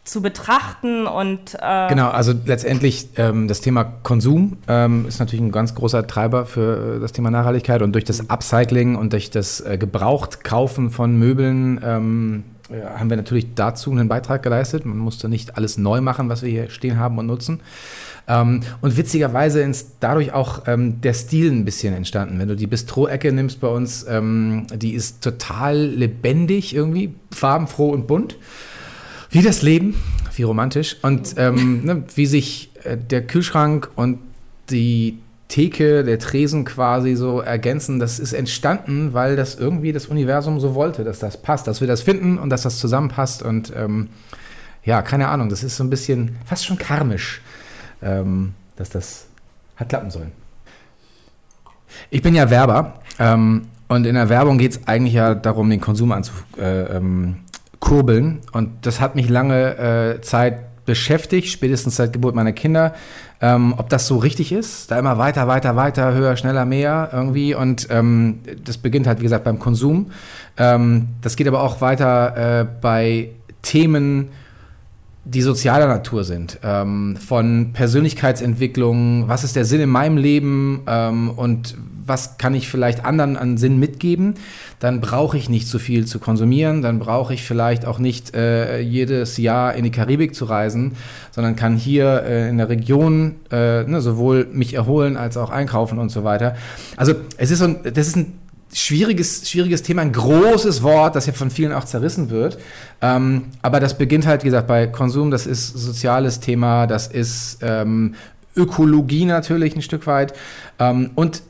zu betrachten und äh genau also letztendlich ähm, das Thema Konsum ähm, ist natürlich ein ganz großer Treiber für äh, das Thema Nachhaltigkeit. Und durch das Upcycling und durch das äh, Gebrauchtkaufen von Möbeln ähm, äh, haben wir natürlich dazu einen Beitrag geleistet. Man musste nicht alles neu machen was wir hier stehen haben und nutzen. Ähm, und witzigerweise ist dadurch auch ähm, der Stil ein bisschen entstanden. Wenn du die Bistro-Ecke nimmst bei uns ähm, die ist total lebendig irgendwie farbenfroh und bunt wie das Leben, wie romantisch. Und ähm, ne, wie sich äh, der Kühlschrank und die Theke, der Tresen quasi so ergänzen, das ist entstanden, weil das irgendwie das Universum so wollte, dass das passt, dass wir das finden und dass das zusammenpasst. Und ähm, ja, keine Ahnung, das ist so ein bisschen fast schon karmisch, ähm, dass das hat klappen sollen. Ich bin ja Werber ähm, und in der Werbung geht es eigentlich ja darum, den Konsum anzukurbeln. Äh, ähm, kurbeln. Und das hat mich lange äh, Zeit beschäftigt, spätestens seit Geburt meiner Kinder, ähm, ob das so richtig ist. Da immer weiter, weiter, weiter, höher, schneller, mehr irgendwie. Und ähm, das beginnt halt, wie gesagt, beim Konsum. Ähm, das geht aber auch weiter äh, bei Themen, die sozialer Natur sind, ähm, von Persönlichkeitsentwicklung, was ist der Sinn in meinem Leben ähm, und was kann ich vielleicht anderen an Sinn mitgeben, dann brauche ich nicht so viel zu konsumieren, dann brauche ich vielleicht auch nicht äh, jedes Jahr in die Karibik zu reisen, sondern kann hier äh, in der Region äh, ne, sowohl mich erholen als auch einkaufen und so weiter. Also es ist so ein, das ist ein schwieriges, schwieriges Thema, ein großes Wort, das ja von vielen auch zerrissen wird. Ähm, aber das beginnt halt, wie gesagt, bei Konsum, das ist soziales Thema, das ist ähm, Ökologie natürlich ein Stück weit. Ähm, und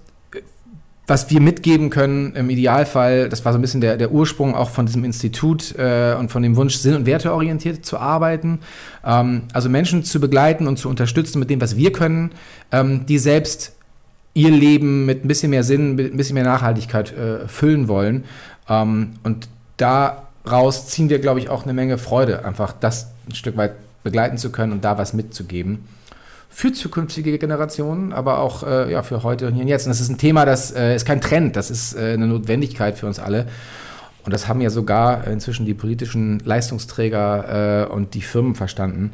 was wir mitgeben können im Idealfall, das war so ein bisschen der, der Ursprung auch von diesem Institut äh, und von dem Wunsch, sinn- und werteorientiert zu arbeiten. Ähm, also Menschen zu begleiten und zu unterstützen mit dem, was wir können, ähm, die selbst ihr Leben mit ein bisschen mehr Sinn, mit ein bisschen mehr Nachhaltigkeit äh, füllen wollen. Ähm, und daraus ziehen wir, glaube ich, auch eine Menge Freude, einfach das ein Stück weit begleiten zu können und da was mitzugeben für zukünftige Generationen, aber auch äh, ja, für heute und hier und jetzt. Und das ist ein Thema, das äh, ist kein Trend, das ist äh, eine Notwendigkeit für uns alle. Und das haben ja sogar inzwischen die politischen Leistungsträger äh, und die Firmen verstanden.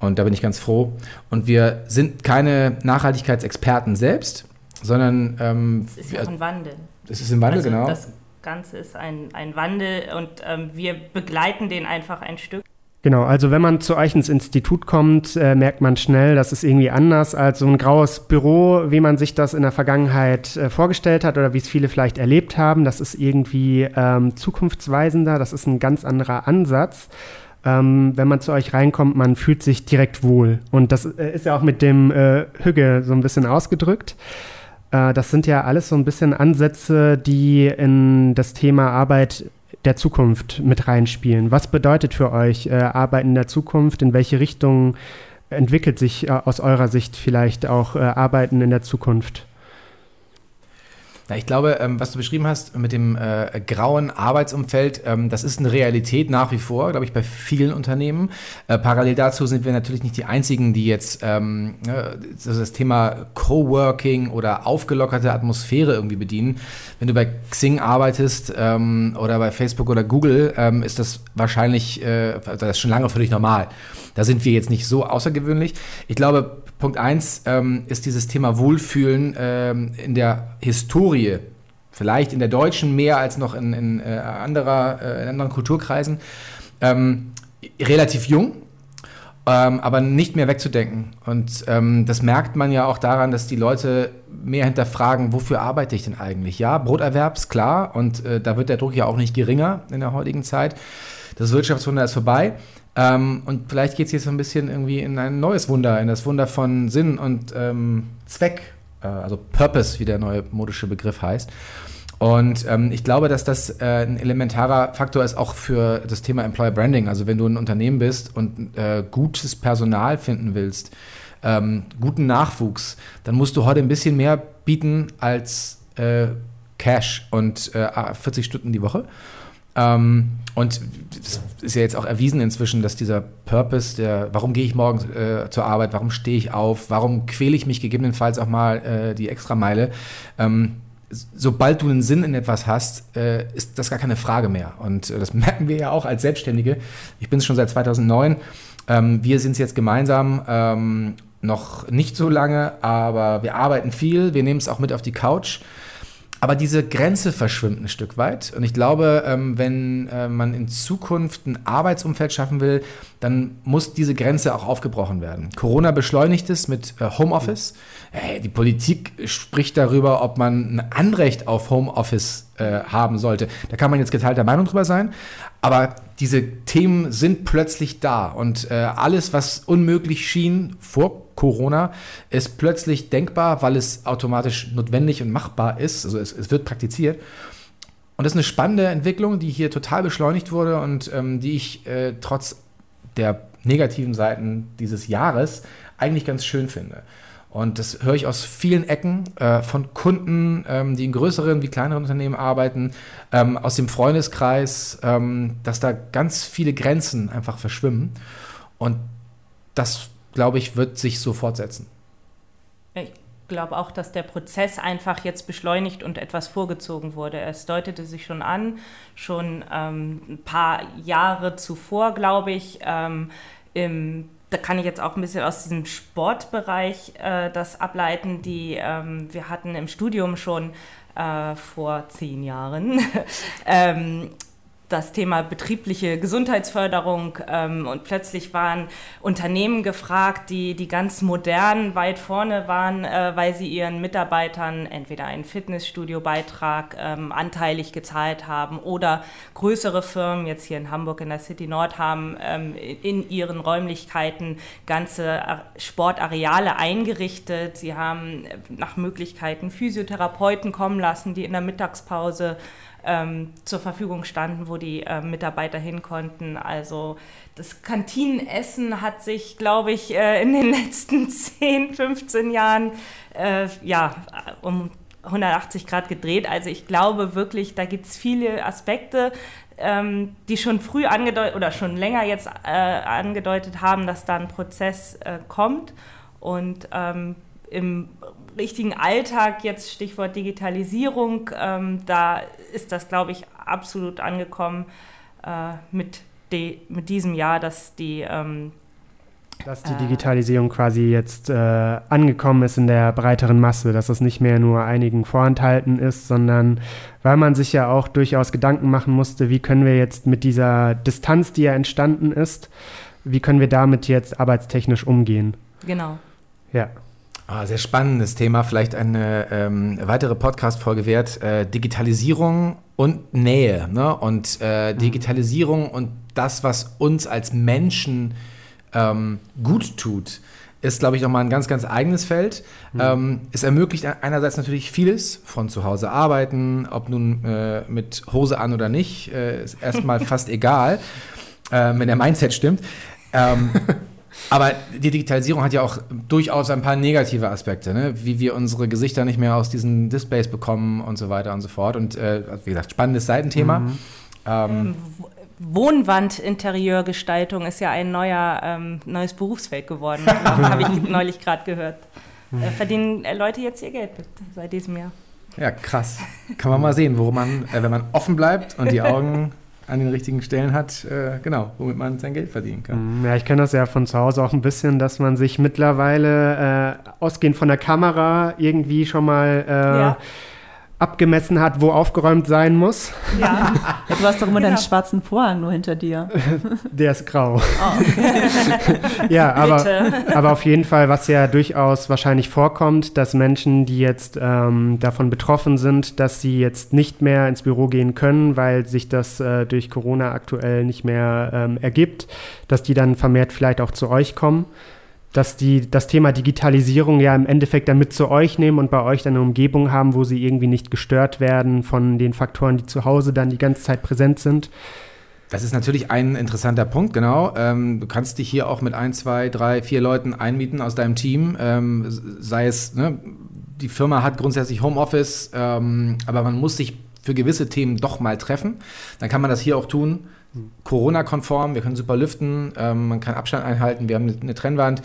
Und da bin ich ganz froh. Und wir sind keine Nachhaltigkeitsexperten selbst, sondern. Ähm, es ist ja auch ein Wandel. Es ist ein Wandel, also genau. Das Ganze ist ein, ein Wandel und ähm, wir begleiten den einfach ein Stück. Genau, also wenn man zu euch ins Institut kommt, äh, merkt man schnell, das ist irgendwie anders als so ein graues Büro, wie man sich das in der Vergangenheit äh, vorgestellt hat oder wie es viele vielleicht erlebt haben. Das ist irgendwie ähm, zukunftsweisender, das ist ein ganz anderer Ansatz. Ähm, wenn man zu euch reinkommt, man fühlt sich direkt wohl. Und das äh, ist ja auch mit dem äh, Hügge so ein bisschen ausgedrückt. Äh, das sind ja alles so ein bisschen Ansätze, die in das Thema Arbeit der Zukunft mit reinspielen. Was bedeutet für euch äh, Arbeiten in der Zukunft? In welche Richtung entwickelt sich äh, aus eurer Sicht vielleicht auch äh, Arbeiten in der Zukunft? Ja, ich glaube, ähm, was du beschrieben hast mit dem äh, grauen Arbeitsumfeld, ähm, das ist eine Realität nach wie vor, glaube ich, bei vielen Unternehmen. Äh, parallel dazu sind wir natürlich nicht die Einzigen, die jetzt ähm, ne, das Thema Coworking oder aufgelockerte Atmosphäre irgendwie bedienen. Wenn du bei Xing arbeitest ähm, oder bei Facebook oder Google, ähm, ist das wahrscheinlich, äh, das ist schon lange dich normal. Da sind wir jetzt nicht so außergewöhnlich. Ich glaube, Punkt eins ähm, ist dieses Thema Wohlfühlen ähm, in der Historie vielleicht in der deutschen mehr als noch in, in, äh, anderer, äh, in anderen Kulturkreisen, ähm, relativ jung, ähm, aber nicht mehr wegzudenken. Und ähm, das merkt man ja auch daran, dass die Leute mehr hinterfragen, wofür arbeite ich denn eigentlich? Ja, Broterwerb ist klar und äh, da wird der Druck ja auch nicht geringer in der heutigen Zeit. Das Wirtschaftswunder ist vorbei. Ähm, und vielleicht geht es jetzt so ein bisschen irgendwie in ein neues Wunder, in das Wunder von Sinn und ähm, Zweck, äh, also Purpose, wie der neue modische Begriff heißt. Und ähm, ich glaube, dass das äh, ein elementarer Faktor ist auch für das Thema Employer Branding. Also wenn du ein Unternehmen bist und äh, gutes Personal finden willst, ähm, guten Nachwuchs, dann musst du heute ein bisschen mehr bieten als äh, Cash und 40 äh, Stunden die Woche. Ähm, und es ist ja jetzt auch erwiesen inzwischen, dass dieser Purpose, der, warum gehe ich morgens äh, zur Arbeit, warum stehe ich auf, warum quäle ich mich gegebenenfalls auch mal äh, die Extrameile, ähm, sobald du einen Sinn in etwas hast, äh, ist das gar keine Frage mehr. Und äh, das merken wir ja auch als Selbstständige. Ich bin es schon seit 2009. Ähm, wir sind es jetzt gemeinsam ähm, noch nicht so lange, aber wir arbeiten viel. Wir nehmen es auch mit auf die Couch. Aber diese Grenze verschwimmt ein Stück weit. Und ich glaube, ähm, wenn äh, man in Zukunft ein Arbeitsumfeld schaffen will, dann muss diese Grenze auch aufgebrochen werden. Corona beschleunigt es mit äh, Homeoffice. Hey, die Politik spricht darüber, ob man ein Anrecht auf Homeoffice äh, haben sollte. Da kann man jetzt geteilter Meinung drüber sein. Aber diese Themen sind plötzlich da. Und äh, alles, was unmöglich schien vor Corona, ist plötzlich denkbar, weil es automatisch notwendig und machbar ist. Also es, es wird praktiziert. Und das ist eine spannende Entwicklung, die hier total beschleunigt wurde und ähm, die ich äh, trotz der negativen Seiten dieses Jahres eigentlich ganz schön finde. Und das höre ich aus vielen Ecken äh, von Kunden, ähm, die in größeren wie kleineren Unternehmen arbeiten, ähm, aus dem Freundeskreis, ähm, dass da ganz viele Grenzen einfach verschwimmen. Und das glaube ich, wird sich so fortsetzen. Ich glaube auch, dass der Prozess einfach jetzt beschleunigt und etwas vorgezogen wurde. Es deutete sich schon an, schon ähm, ein paar Jahre zuvor, glaube ich, ähm, im da kann ich jetzt auch ein bisschen aus diesem Sportbereich äh, das ableiten. Die ähm, wir hatten im Studium schon äh, vor zehn Jahren ähm, das Thema betriebliche Gesundheitsförderung ähm, und plötzlich waren Unternehmen gefragt, die, die ganz modern weit vorne waren, äh, weil sie ihren Mitarbeitern entweder einen Fitnessstudio-Beitrag ähm, anteilig gezahlt haben oder größere Firmen, jetzt hier in Hamburg in der City Nord, haben ähm, in ihren Räumlichkeiten ganze Sportareale eingerichtet. Sie haben nach Möglichkeiten Physiotherapeuten kommen lassen, die in der Mittagspause ähm, zur Verfügung standen, wo die äh, Mitarbeiter hin konnten. Also das Kantinenessen hat sich, glaube ich, äh, in den letzten 10, 15 Jahren äh, ja, um 180 Grad gedreht. Also ich glaube wirklich, da gibt es viele Aspekte, ähm, die schon früh angedeutet oder schon länger jetzt äh, angedeutet haben, dass da ein Prozess äh, kommt. Und ähm, im richtigen Alltag, jetzt Stichwort Digitalisierung, ähm, da ist das, glaube ich, absolut angekommen äh, mit, de, mit diesem Jahr, dass die ähm, dass die Digitalisierung quasi jetzt äh, angekommen ist in der breiteren Masse, dass es nicht mehr nur einigen vorenthalten ist, sondern weil man sich ja auch durchaus Gedanken machen musste, wie können wir jetzt mit dieser Distanz, die ja entstanden ist, wie können wir damit jetzt arbeitstechnisch umgehen? Genau. Ja. Ah, sehr spannendes Thema, vielleicht eine ähm, weitere Podcast-Folge wert. Äh, Digitalisierung und Nähe. Ne? Und äh, mhm. Digitalisierung und das, was uns als Menschen ähm, gut tut, ist, glaube ich, nochmal ein ganz, ganz eigenes Feld. Mhm. Ähm, es ermöglicht einerseits natürlich vieles, von zu Hause arbeiten, ob nun äh, mit Hose an oder nicht, äh, ist erstmal fast egal, äh, wenn der Mindset stimmt. Ähm, Aber die Digitalisierung hat ja auch durchaus ein paar negative Aspekte, ne? wie wir unsere Gesichter nicht mehr aus diesen Displays bekommen und so weiter und so fort. Und äh, wie gesagt, spannendes Seitenthema. Mhm. Ähm, Wohnwandinterieurgestaltung ist ja ein neuer, ähm, neues Berufsfeld geworden, habe ich neulich gerade gehört. Äh, verdienen äh, Leute jetzt ihr Geld seit diesem Jahr. Ja, krass. Kann man mal sehen, worum man, äh, wenn man offen bleibt und die Augen an den richtigen Stellen hat, äh, genau, womit man sein Geld verdienen kann. Mhm, ja, ich kenne das ja von zu Hause auch ein bisschen, dass man sich mittlerweile äh, ausgehend von der Kamera irgendwie schon mal äh, ja. Abgemessen hat, wo aufgeräumt sein muss. Ja, du hast doch immer genau. deinen schwarzen Vorhang nur hinter dir. Der ist grau. Oh. ja, aber, aber auf jeden Fall, was ja durchaus wahrscheinlich vorkommt, dass Menschen, die jetzt ähm, davon betroffen sind, dass sie jetzt nicht mehr ins Büro gehen können, weil sich das äh, durch Corona aktuell nicht mehr ähm, ergibt, dass die dann vermehrt vielleicht auch zu euch kommen dass die das Thema Digitalisierung ja im Endeffekt dann mit zu euch nehmen und bei euch dann eine Umgebung haben, wo sie irgendwie nicht gestört werden von den Faktoren, die zu Hause dann die ganze Zeit präsent sind. Das ist natürlich ein interessanter Punkt, genau. Ähm, du kannst dich hier auch mit ein, zwei, drei, vier Leuten einmieten aus deinem Team. Ähm, sei es, ne, die Firma hat grundsätzlich Homeoffice, ähm, aber man muss sich für gewisse Themen doch mal treffen. Dann kann man das hier auch tun. Corona-konform, wir können super lüften, ähm, man kann Abstand einhalten, wir haben eine, eine Trennwand.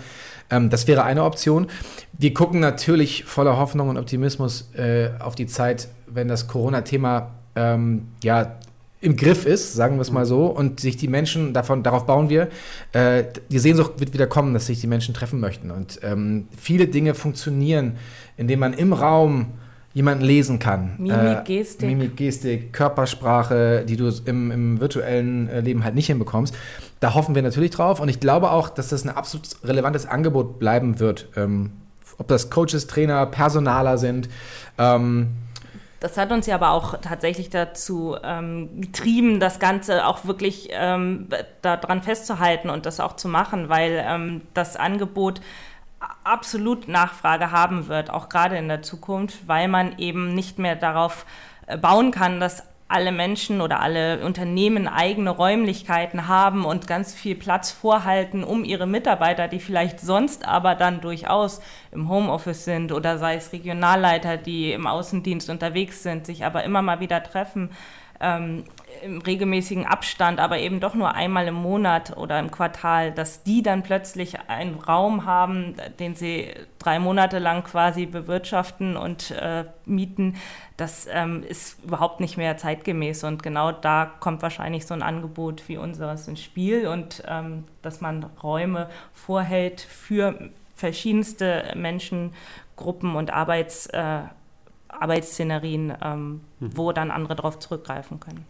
Ähm, das wäre eine Option. Wir gucken natürlich voller Hoffnung und Optimismus äh, auf die Zeit, wenn das Corona-Thema ähm, ja, im Griff ist, sagen wir es mal so, und sich die Menschen, davon, darauf bauen wir, äh, die Sehnsucht wird wieder kommen, dass sich die Menschen treffen möchten. Und ähm, viele Dinge funktionieren, indem man im Raum jemanden lesen kann. Mimik, äh, Gestik. Mimik, Gestik, Körpersprache, die du im, im virtuellen äh, Leben halt nicht hinbekommst. Da hoffen wir natürlich drauf und ich glaube auch, dass das ein absolut relevantes Angebot bleiben wird. Ähm, ob das Coaches, Trainer, Personaler sind. Ähm, das hat uns ja aber auch tatsächlich dazu ähm, getrieben, das Ganze auch wirklich ähm, daran festzuhalten und das auch zu machen, weil ähm, das Angebot absolut Nachfrage haben wird, auch gerade in der Zukunft, weil man eben nicht mehr darauf äh, bauen kann, dass alle Menschen oder alle Unternehmen eigene Räumlichkeiten haben und ganz viel Platz vorhalten, um ihre Mitarbeiter, die vielleicht sonst aber dann durchaus im Homeoffice sind oder sei es Regionalleiter, die im Außendienst unterwegs sind, sich aber immer mal wieder treffen, ähm, im regelmäßigen Abstand, aber eben doch nur einmal im Monat oder im Quartal, dass die dann plötzlich einen Raum haben, den sie drei Monate lang quasi bewirtschaften und äh, mieten, das ähm, ist überhaupt nicht mehr zeitgemäß. Und genau da kommt wahrscheinlich so ein Angebot wie unseres ins Spiel und ähm, dass man Räume vorhält für verschiedenste Menschengruppen und Arbeits äh, Arbeitsszenerien, ähm, mhm. wo dann andere darauf zurückgreifen können.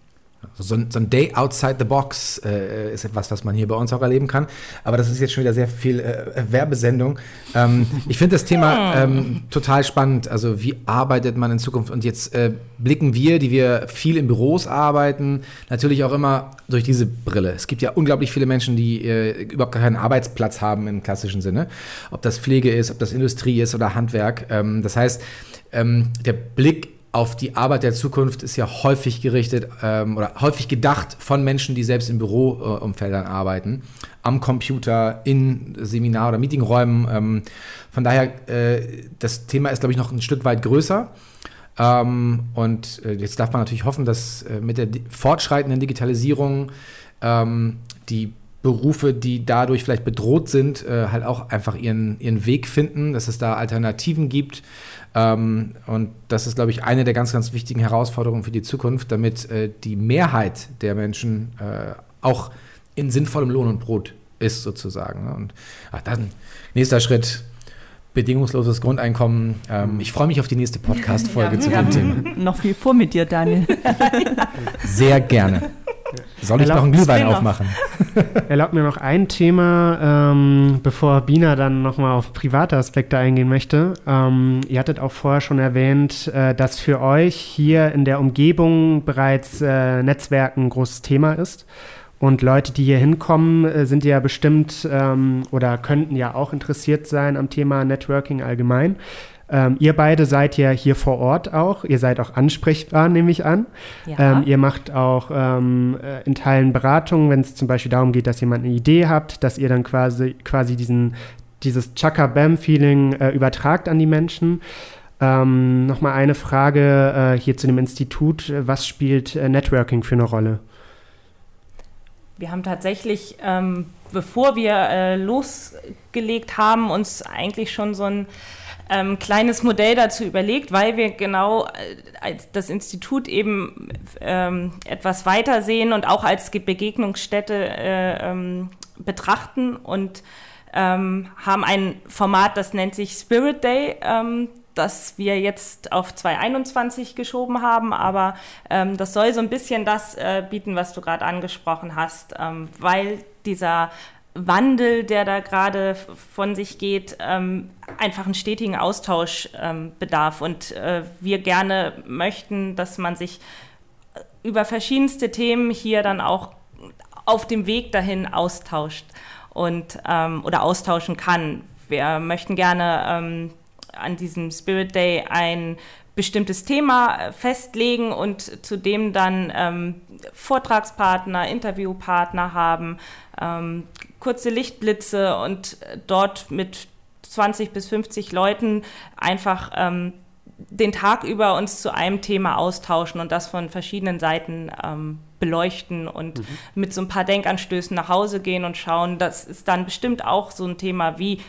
So ein, so ein, Day outside the box äh, ist etwas, was man hier bei uns auch erleben kann. Aber das ist jetzt schon wieder sehr viel äh, Werbesendung. Ähm, ich finde das Thema ähm, total spannend. Also wie arbeitet man in Zukunft? Und jetzt äh, blicken wir, die wir viel in Büros arbeiten, natürlich auch immer durch diese Brille. Es gibt ja unglaublich viele Menschen, die äh, überhaupt keinen Arbeitsplatz haben im klassischen Sinne. Ob das Pflege ist, ob das Industrie ist oder Handwerk. Ähm, das heißt, ähm, der Blick auf die Arbeit der Zukunft ist ja häufig gerichtet ähm, oder häufig gedacht von Menschen, die selbst in Büroumfeldern arbeiten, am Computer, in Seminar- oder Meetingräumen. Ähm, von daher, äh, das Thema ist, glaube ich, noch ein Stück weit größer. Ähm, und äh, jetzt darf man natürlich hoffen, dass äh, mit der fortschreitenden Digitalisierung ähm, die Berufe, die dadurch vielleicht bedroht sind, äh, halt auch einfach ihren, ihren Weg finden, dass es da Alternativen gibt. Ähm, und das ist, glaube ich, eine der ganz, ganz wichtigen Herausforderungen für die Zukunft, damit äh, die Mehrheit der Menschen äh, auch in sinnvollem Lohn und Brot ist, sozusagen. Ne? Und ach, dann nächster Schritt. Bedingungsloses Grundeinkommen. Ähm, ich freue mich auf die nächste Podcast-Folge ja, zu dem Thema. Noch viel vor mit dir, Daniel. Sehr gerne. Soll ich noch einen Glühwein aufmachen? Erlaubt mir noch ein Thema, ähm, bevor Bina dann nochmal auf private Aspekte eingehen möchte. Ähm, ihr hattet auch vorher schon erwähnt, äh, dass für euch hier in der Umgebung bereits äh, Netzwerken ein großes Thema ist. Und Leute, die hier hinkommen, äh, sind ja bestimmt ähm, oder könnten ja auch interessiert sein am Thema Networking allgemein. Ähm, ihr beide seid ja hier vor Ort auch. Ihr seid auch ansprechbar, nehme ich an. Ja. Ähm, ihr macht auch ähm, äh, in Teilen Beratungen, wenn es zum Beispiel darum geht, dass jemand eine Idee habt, dass ihr dann quasi, quasi diesen, dieses Chaka-Bam-Feeling äh, übertragt an die Menschen. Ähm, Nochmal eine Frage äh, hier zu dem Institut. Was spielt äh, Networking für eine Rolle? Wir haben tatsächlich, ähm, bevor wir äh, losgelegt haben, uns eigentlich schon so ein ähm, kleines Modell dazu überlegt, weil wir genau äh, als das Institut eben ähm, etwas weiter sehen und auch als Begegnungsstätte äh, ähm, betrachten und ähm, haben ein Format, das nennt sich Spirit Day, ähm, das wir jetzt auf 2021 geschoben haben, aber ähm, das soll so ein bisschen das äh, bieten, was du gerade angesprochen hast, ähm, weil dieser Wandel, der da gerade von sich geht, ähm, einfach einen stetigen Austausch ähm, bedarf und äh, wir gerne möchten, dass man sich über verschiedenste Themen hier dann auch auf dem Weg dahin austauscht und ähm, oder austauschen kann. Wir möchten gerne ähm, an diesem Spirit Day ein bestimmtes Thema äh, festlegen und zudem dann ähm, Vortragspartner, Interviewpartner haben, ähm, kurze Lichtblitze und dort mit 20 bis 50 Leuten einfach ähm, den Tag über uns zu einem Thema austauschen und das von verschiedenen Seiten ähm, beleuchten und mhm. mit so ein paar Denkanstößen nach Hause gehen und schauen. Das ist dann bestimmt auch so ein Thema wie,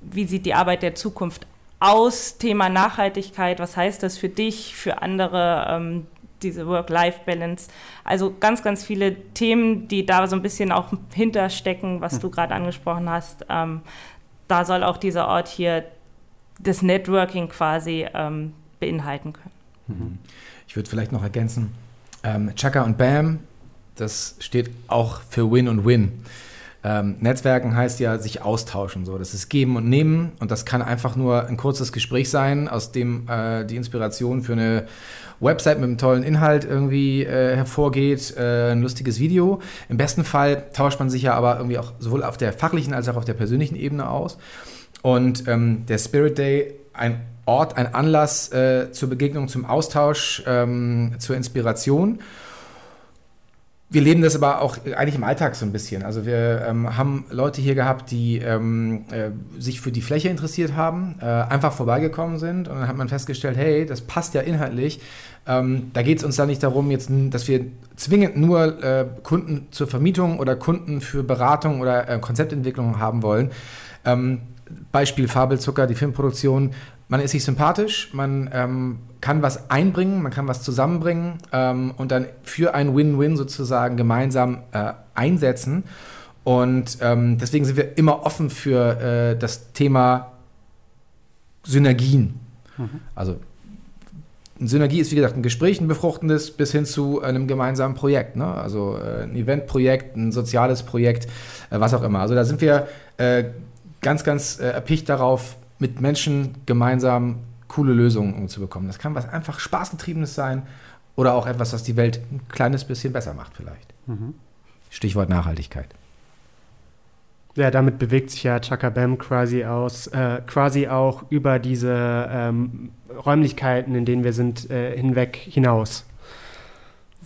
wie sieht die Arbeit der Zukunft aus Thema Nachhaltigkeit, was heißt das für dich, für andere, ähm, diese Work-Life-Balance. Also ganz, ganz viele Themen, die da so ein bisschen auch hinterstecken, was hm. du gerade angesprochen hast. Ähm, da soll auch dieser Ort hier das Networking quasi ähm, beinhalten können. Mhm. Ich würde vielleicht noch ergänzen, ähm, Chaka und Bam, das steht auch für Win und Win. Ähm, Netzwerken heißt ja sich austauschen, so. Das ist geben und nehmen und das kann einfach nur ein kurzes Gespräch sein, aus dem äh, die Inspiration für eine Website mit einem tollen Inhalt irgendwie äh, hervorgeht, äh, ein lustiges Video. Im besten Fall tauscht man sich ja aber irgendwie auch sowohl auf der fachlichen als auch auf der persönlichen Ebene aus. Und ähm, der Spirit Day, ein Ort, ein Anlass äh, zur Begegnung, zum Austausch, ähm, zur Inspiration. Wir leben das aber auch eigentlich im Alltag so ein bisschen. Also wir ähm, haben Leute hier gehabt, die ähm, äh, sich für die Fläche interessiert haben, äh, einfach vorbeigekommen sind und dann hat man festgestellt, hey, das passt ja inhaltlich. Ähm, da geht es uns dann nicht darum, jetzt, dass wir zwingend nur äh, Kunden zur Vermietung oder Kunden für Beratung oder äh, Konzeptentwicklung haben wollen. Ähm, Beispiel Fabelzucker, die Filmproduktion. Man ist sich sympathisch, man ähm, kann was einbringen, man kann was zusammenbringen ähm, und dann für ein Win-Win sozusagen gemeinsam äh, einsetzen. Und ähm, deswegen sind wir immer offen für äh, das Thema Synergien. Mhm. Also eine Synergie ist, wie gesagt, ein Gespräch, ein befruchtendes, bis hin zu einem gemeinsamen Projekt. Ne? Also äh, ein Eventprojekt, ein soziales Projekt, äh, was auch immer. Also da sind wir äh, ganz, ganz äh, erpicht darauf, mit Menschen gemeinsam coole Lösungen zu bekommen. Das kann was einfach Spaßgetriebenes sein oder auch etwas, was die Welt ein kleines bisschen besser macht vielleicht. Mhm. Stichwort Nachhaltigkeit. Ja, damit bewegt sich ja Chaka Bam quasi aus, äh, quasi auch über diese ähm, Räumlichkeiten, in denen wir sind, äh, hinweg hinaus.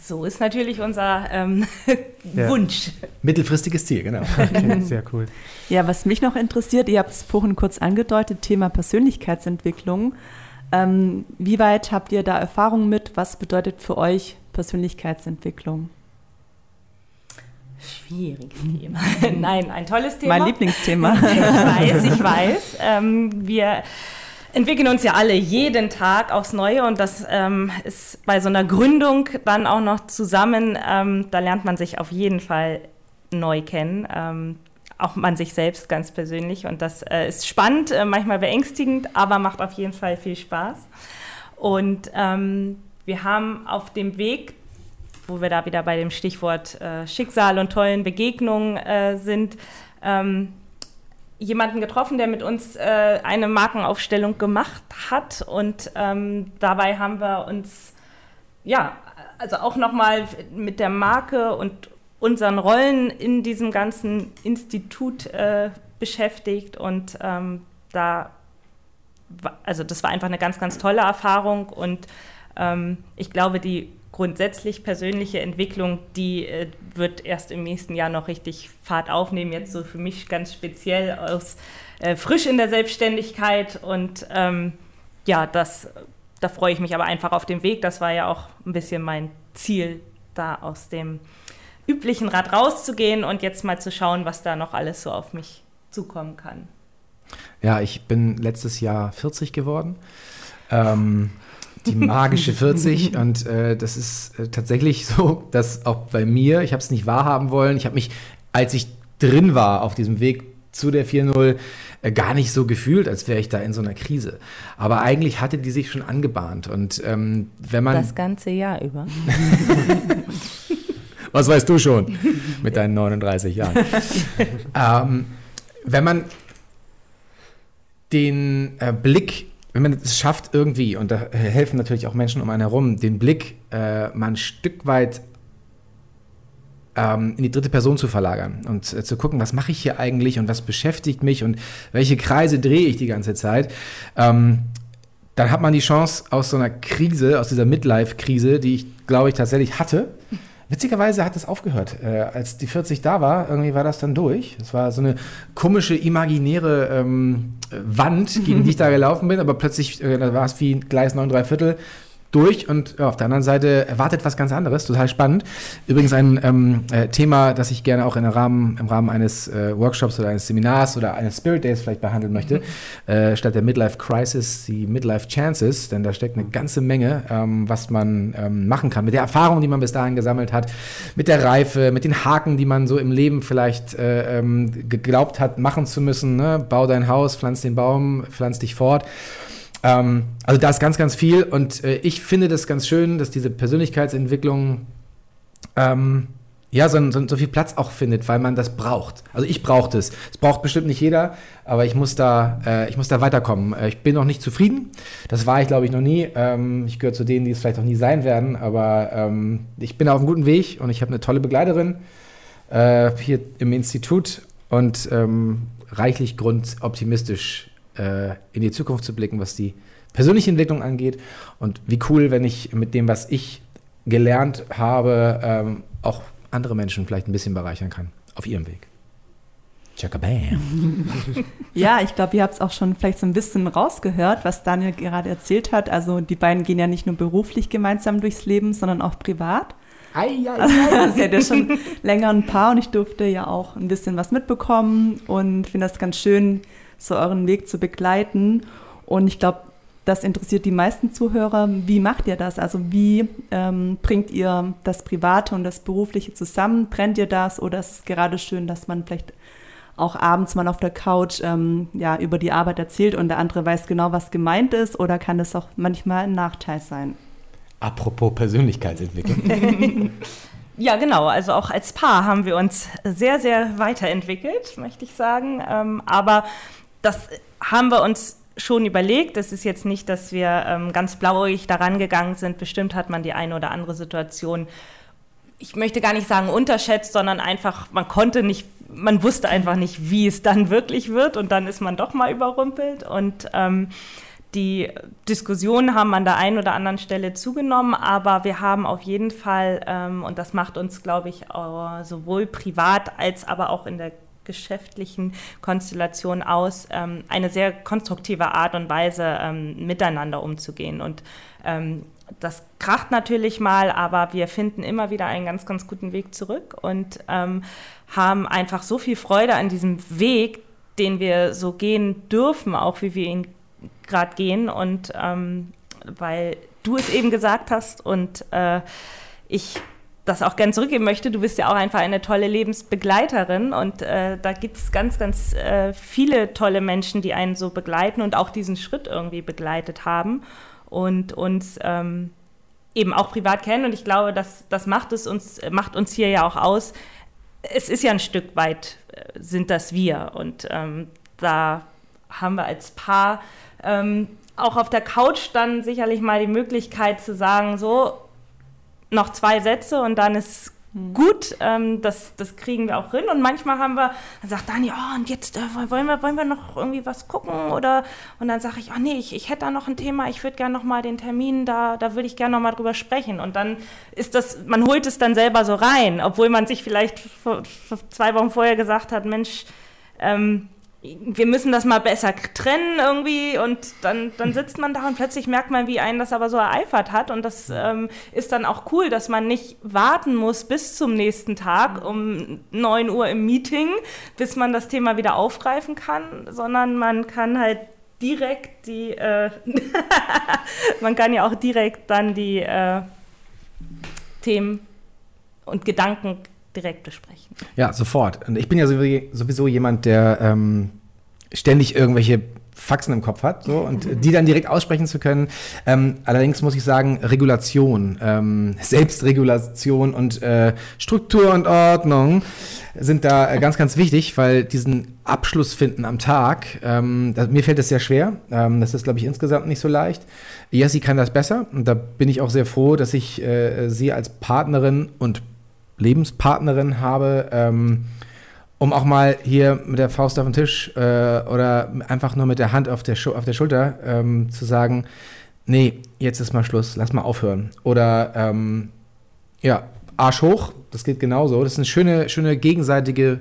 So ist natürlich unser ähm, ja. Wunsch. Mittelfristiges Ziel, genau. Okay, sehr cool. Ja, was mich noch interessiert, ihr habt es vorhin kurz angedeutet, Thema Persönlichkeitsentwicklung. Ähm, wie weit habt ihr da Erfahrung mit? Was bedeutet für euch Persönlichkeitsentwicklung? Schwieriges Thema. Nein, ein tolles Thema. Mein Lieblingsthema. ich weiß, ich weiß. Ähm, wir entwickeln uns ja alle jeden Tag aufs Neue und das ähm, ist bei so einer Gründung dann auch noch zusammen. Ähm, da lernt man sich auf jeden Fall neu kennen. Ähm, auch man sich selbst ganz persönlich. Und das äh, ist spannend, äh, manchmal beängstigend, aber macht auf jeden Fall viel Spaß. Und ähm, wir haben auf dem Weg, wo wir da wieder bei dem Stichwort äh, Schicksal und tollen Begegnungen äh, sind, ähm, jemanden getroffen, der mit uns äh, eine Markenaufstellung gemacht hat. Und ähm, dabei haben wir uns, ja, also auch nochmal mit der Marke und unseren Rollen in diesem ganzen Institut äh, beschäftigt. Und ähm, da, also das war einfach eine ganz, ganz tolle Erfahrung. Und ähm, ich glaube, die grundsätzlich persönliche Entwicklung, die äh, wird erst im nächsten Jahr noch richtig Fahrt aufnehmen. Jetzt so für mich ganz speziell aus äh, frisch in der Selbstständigkeit und ähm, ja, das, da freue ich mich aber einfach auf den Weg. Das war ja auch ein bisschen mein Ziel, da aus dem üblichen Rad rauszugehen und jetzt mal zu schauen, was da noch alles so auf mich zukommen kann. Ja, ich bin letztes Jahr 40 geworden. Ähm, die magische 40. und äh, das ist äh, tatsächlich so, dass auch bei mir, ich habe es nicht wahrhaben wollen, ich habe mich, als ich drin war auf diesem Weg, zu der 4.0 äh, gar nicht so gefühlt, als wäre ich da in so einer Krise. Aber eigentlich hatte die sich schon angebahnt. Und ähm, wenn man. Das ganze Jahr über. Was weißt du schon mit deinen 39 Jahren? ähm, wenn man den äh, Blick, wenn man es schafft irgendwie, und da helfen natürlich auch Menschen um einen herum, den Blick äh, mal ein Stück weit ähm, in die dritte Person zu verlagern und äh, zu gucken, was mache ich hier eigentlich und was beschäftigt mich und welche Kreise drehe ich die ganze Zeit, ähm, dann hat man die Chance aus so einer Krise, aus dieser Midlife-Krise, die ich glaube ich tatsächlich hatte, Witzigerweise hat es aufgehört. Äh, als die 40 da war, irgendwie war das dann durch. Es war so eine komische, imaginäre ähm, Wand, gegen die ich da gelaufen bin, aber plötzlich äh, war es wie Gleis 9 3 Viertel durch und ja, auf der anderen Seite erwartet was ganz anderes, total spannend. Übrigens ein ähm, äh, Thema, das ich gerne auch in Rahmen, im Rahmen eines äh, Workshops oder eines Seminars oder eines Spirit Days vielleicht behandeln möchte, mhm. äh, statt der Midlife Crisis die Midlife Chances, denn da steckt eine ganze Menge, ähm, was man ähm, machen kann, mit der Erfahrung, die man bis dahin gesammelt hat, mit der Reife, mit den Haken, die man so im Leben vielleicht äh, ähm, geglaubt hat, machen zu müssen. Ne? Bau dein Haus, pflanz den Baum, pflanz dich fort. Ähm, also da ist ganz, ganz viel und äh, ich finde das ganz schön, dass diese Persönlichkeitsentwicklung ähm, ja, so, so, so, viel Platz auch findet, weil man das braucht. Also ich brauche das. Es braucht bestimmt nicht jeder, aber ich muss da, äh, ich muss da weiterkommen. Äh, ich bin noch nicht zufrieden. Das war ich, glaube ich, noch nie. Ähm, ich gehöre zu denen, die es vielleicht auch nie sein werden, aber ähm, ich bin auf einem guten Weg und ich habe eine tolle Begleiterin äh, hier im Institut und ähm, reichlich Grund, optimistisch äh, in die Zukunft zu blicken, was die persönliche Entwicklung angeht. Und wie cool, wenn ich mit dem, was ich gelernt habe, ähm, auch andere Menschen vielleicht ein bisschen bereichern kann auf ihrem Weg. Ja, ich glaube, ihr habt es auch schon vielleicht so ein bisschen rausgehört, was Daniel gerade erzählt hat. Also die beiden gehen ja nicht nur beruflich gemeinsam durchs Leben, sondern auch privat. Ei, ei, ei. seid ja schon länger ein Paar und ich durfte ja auch ein bisschen was mitbekommen und finde das ganz schön, so euren Weg zu begleiten. Und ich glaube, das interessiert die meisten Zuhörer. Wie macht ihr das? Also wie ähm, bringt ihr das Private und das Berufliche zusammen? Trennt ihr das oder ist es gerade schön, dass man vielleicht auch abends mal auf der Couch ähm, ja, über die Arbeit erzählt und der andere weiß genau, was gemeint ist? Oder kann das auch manchmal ein Nachteil sein? Apropos Persönlichkeitsentwicklung. Ja, genau. Also auch als Paar haben wir uns sehr, sehr weiterentwickelt, möchte ich sagen. Ähm, aber das haben wir uns schon überlegt. Es ist jetzt nicht, dass wir ähm, ganz blauig daran gegangen sind. Bestimmt hat man die eine oder andere Situation, ich möchte gar nicht sagen unterschätzt, sondern einfach, man konnte nicht, man wusste einfach nicht, wie es dann wirklich wird und dann ist man doch mal überrumpelt und ähm, die Diskussionen haben an der einen oder anderen Stelle zugenommen, aber wir haben auf jeden Fall, ähm, und das macht uns, glaube ich, sowohl privat als aber auch in der geschäftlichen Konstellation aus, ähm, eine sehr konstruktive Art und Weise ähm, miteinander umzugehen. Und ähm, das kracht natürlich mal, aber wir finden immer wieder einen ganz, ganz guten Weg zurück und ähm, haben einfach so viel Freude an diesem Weg, den wir so gehen dürfen, auch wie wir ihn gerade gehen. Und ähm, weil du es eben gesagt hast und äh, ich das auch gern zurückgeben möchte. Du bist ja auch einfach eine tolle Lebensbegleiterin und äh, da gibt es ganz, ganz äh, viele tolle Menschen, die einen so begleiten und auch diesen Schritt irgendwie begleitet haben und uns ähm, eben auch privat kennen. Und ich glaube, das, das macht es uns, macht uns hier ja auch aus. Es ist ja ein Stück weit, äh, sind das wir. Und ähm, da haben wir als Paar ähm, auch auf der Couch dann sicherlich mal die Möglichkeit zu sagen, so, noch zwei Sätze und dann ist hm. gut, ähm, das, das kriegen wir auch hin. Und manchmal haben wir, dann sagt Dani, oh, und jetzt äh, wollen, wir, wollen wir noch irgendwie was gucken? Oder und dann sage ich, oh nee, ich, ich hätte da noch ein Thema, ich würde gerne noch mal den Termin, da, da würde ich gerne noch mal drüber sprechen. Und dann ist das, man holt es dann selber so rein, obwohl man sich vielleicht vor, vor zwei Wochen vorher gesagt hat, Mensch, ähm, wir müssen das mal besser trennen irgendwie und dann, dann sitzt man da und plötzlich merkt man, wie einen das aber so ereifert hat und das ähm, ist dann auch cool, dass man nicht warten muss bis zum nächsten Tag um 9 Uhr im Meeting, bis man das Thema wieder aufgreifen kann, sondern man kann halt direkt die, äh man kann ja auch direkt dann die äh, Themen und Gedanken direkt besprechen. Ja, sofort. Und ich bin ja sowieso jemand, der ähm, ständig irgendwelche Faxen im Kopf hat so, und die dann direkt aussprechen zu können. Ähm, allerdings muss ich sagen, Regulation, ähm, Selbstregulation und äh, Struktur und Ordnung sind da äh, ganz, ganz wichtig, weil diesen Abschluss finden am Tag, ähm, das, mir fällt das sehr schwer. Ähm, das ist, glaube ich, insgesamt nicht so leicht. Jessie kann das besser und da bin ich auch sehr froh, dass ich äh, sie als Partnerin und Lebenspartnerin habe ähm, um auch mal hier mit der Faust auf den Tisch äh, oder einfach nur mit der Hand auf der, auf der Schulter ähm, zu sagen, nee, jetzt ist mal Schluss, lass mal aufhören. Oder ähm, ja, Arsch hoch, das geht genauso. Das ist eine schöne, schöne gegenseitige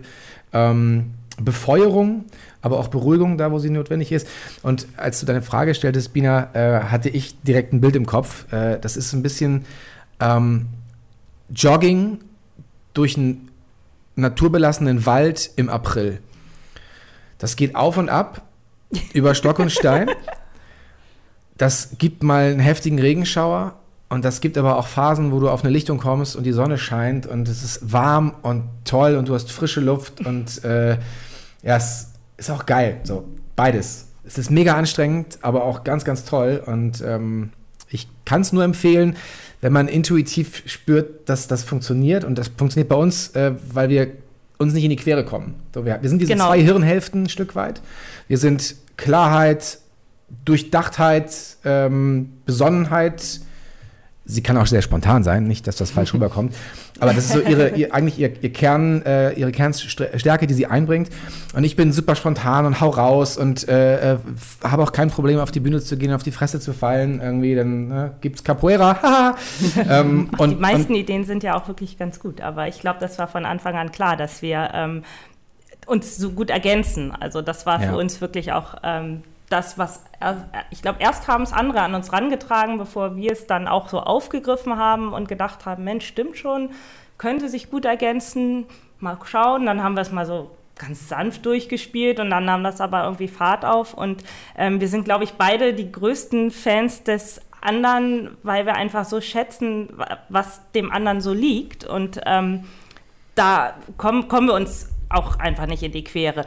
ähm, Befeuerung, aber auch Beruhigung da, wo sie notwendig ist. Und als du deine Frage stelltest, Bina, äh, hatte ich direkt ein Bild im Kopf. Äh, das ist ein bisschen ähm, Jogging durch ein naturbelassenen Wald im April. Das geht auf und ab über Stock und Stein. Das gibt mal einen heftigen Regenschauer und das gibt aber auch Phasen, wo du auf eine Lichtung kommst und die Sonne scheint und es ist warm und toll und du hast frische Luft und äh, ja, es ist auch geil. So, beides. Es ist mega anstrengend, aber auch ganz, ganz toll und ähm, ich kann es nur empfehlen, wenn man intuitiv spürt, dass das funktioniert und das funktioniert bei uns, äh, weil wir uns nicht in die Quere kommen. So, wir, wir, sind diese genau. zwei Hirnhälften ein Stück weit. Wir sind Klarheit, Durchdachtheit, ähm, Besonnenheit, sie kann auch sehr spontan sein, nicht, dass das falsch rüberkommt. Aber das ist so ihre, ihr, eigentlich ihr, ihr Kern, äh, ihre Kernstärke, die sie einbringt. Und ich bin super spontan und hau raus und äh, äh habe auch kein Problem, auf die Bühne zu gehen, auf die Fresse zu fallen. Irgendwie, dann äh, es Capoeira. ähm, und, die meisten und, Ideen sind ja auch wirklich ganz gut. Aber ich glaube, das war von Anfang an klar, dass wir ähm, uns so gut ergänzen. Also das war für ja. uns wirklich auch ähm, das, was ich glaube, erst haben es andere an uns rangetragen, bevor wir es dann auch so aufgegriffen haben und gedacht haben, Mensch, stimmt schon, könnte sich gut ergänzen, mal schauen. Dann haben wir es mal so ganz sanft durchgespielt und dann nahm das aber irgendwie Fahrt auf. Und ähm, wir sind, glaube ich, beide die größten Fans des anderen, weil wir einfach so schätzen, was dem anderen so liegt. Und ähm, da kommen, kommen wir uns auch einfach nicht in die Quere.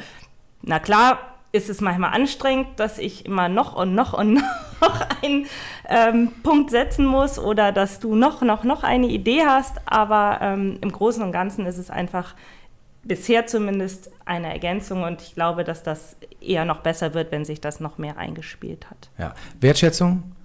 Na klar, ist es manchmal anstrengend, dass ich immer noch und noch und noch einen ähm, Punkt setzen muss oder dass du noch, noch, noch eine Idee hast. Aber ähm, im Großen und Ganzen ist es einfach bisher zumindest eine Ergänzung und ich glaube, dass das eher noch besser wird, wenn sich das noch mehr eingespielt hat. Ja, Wertschätzung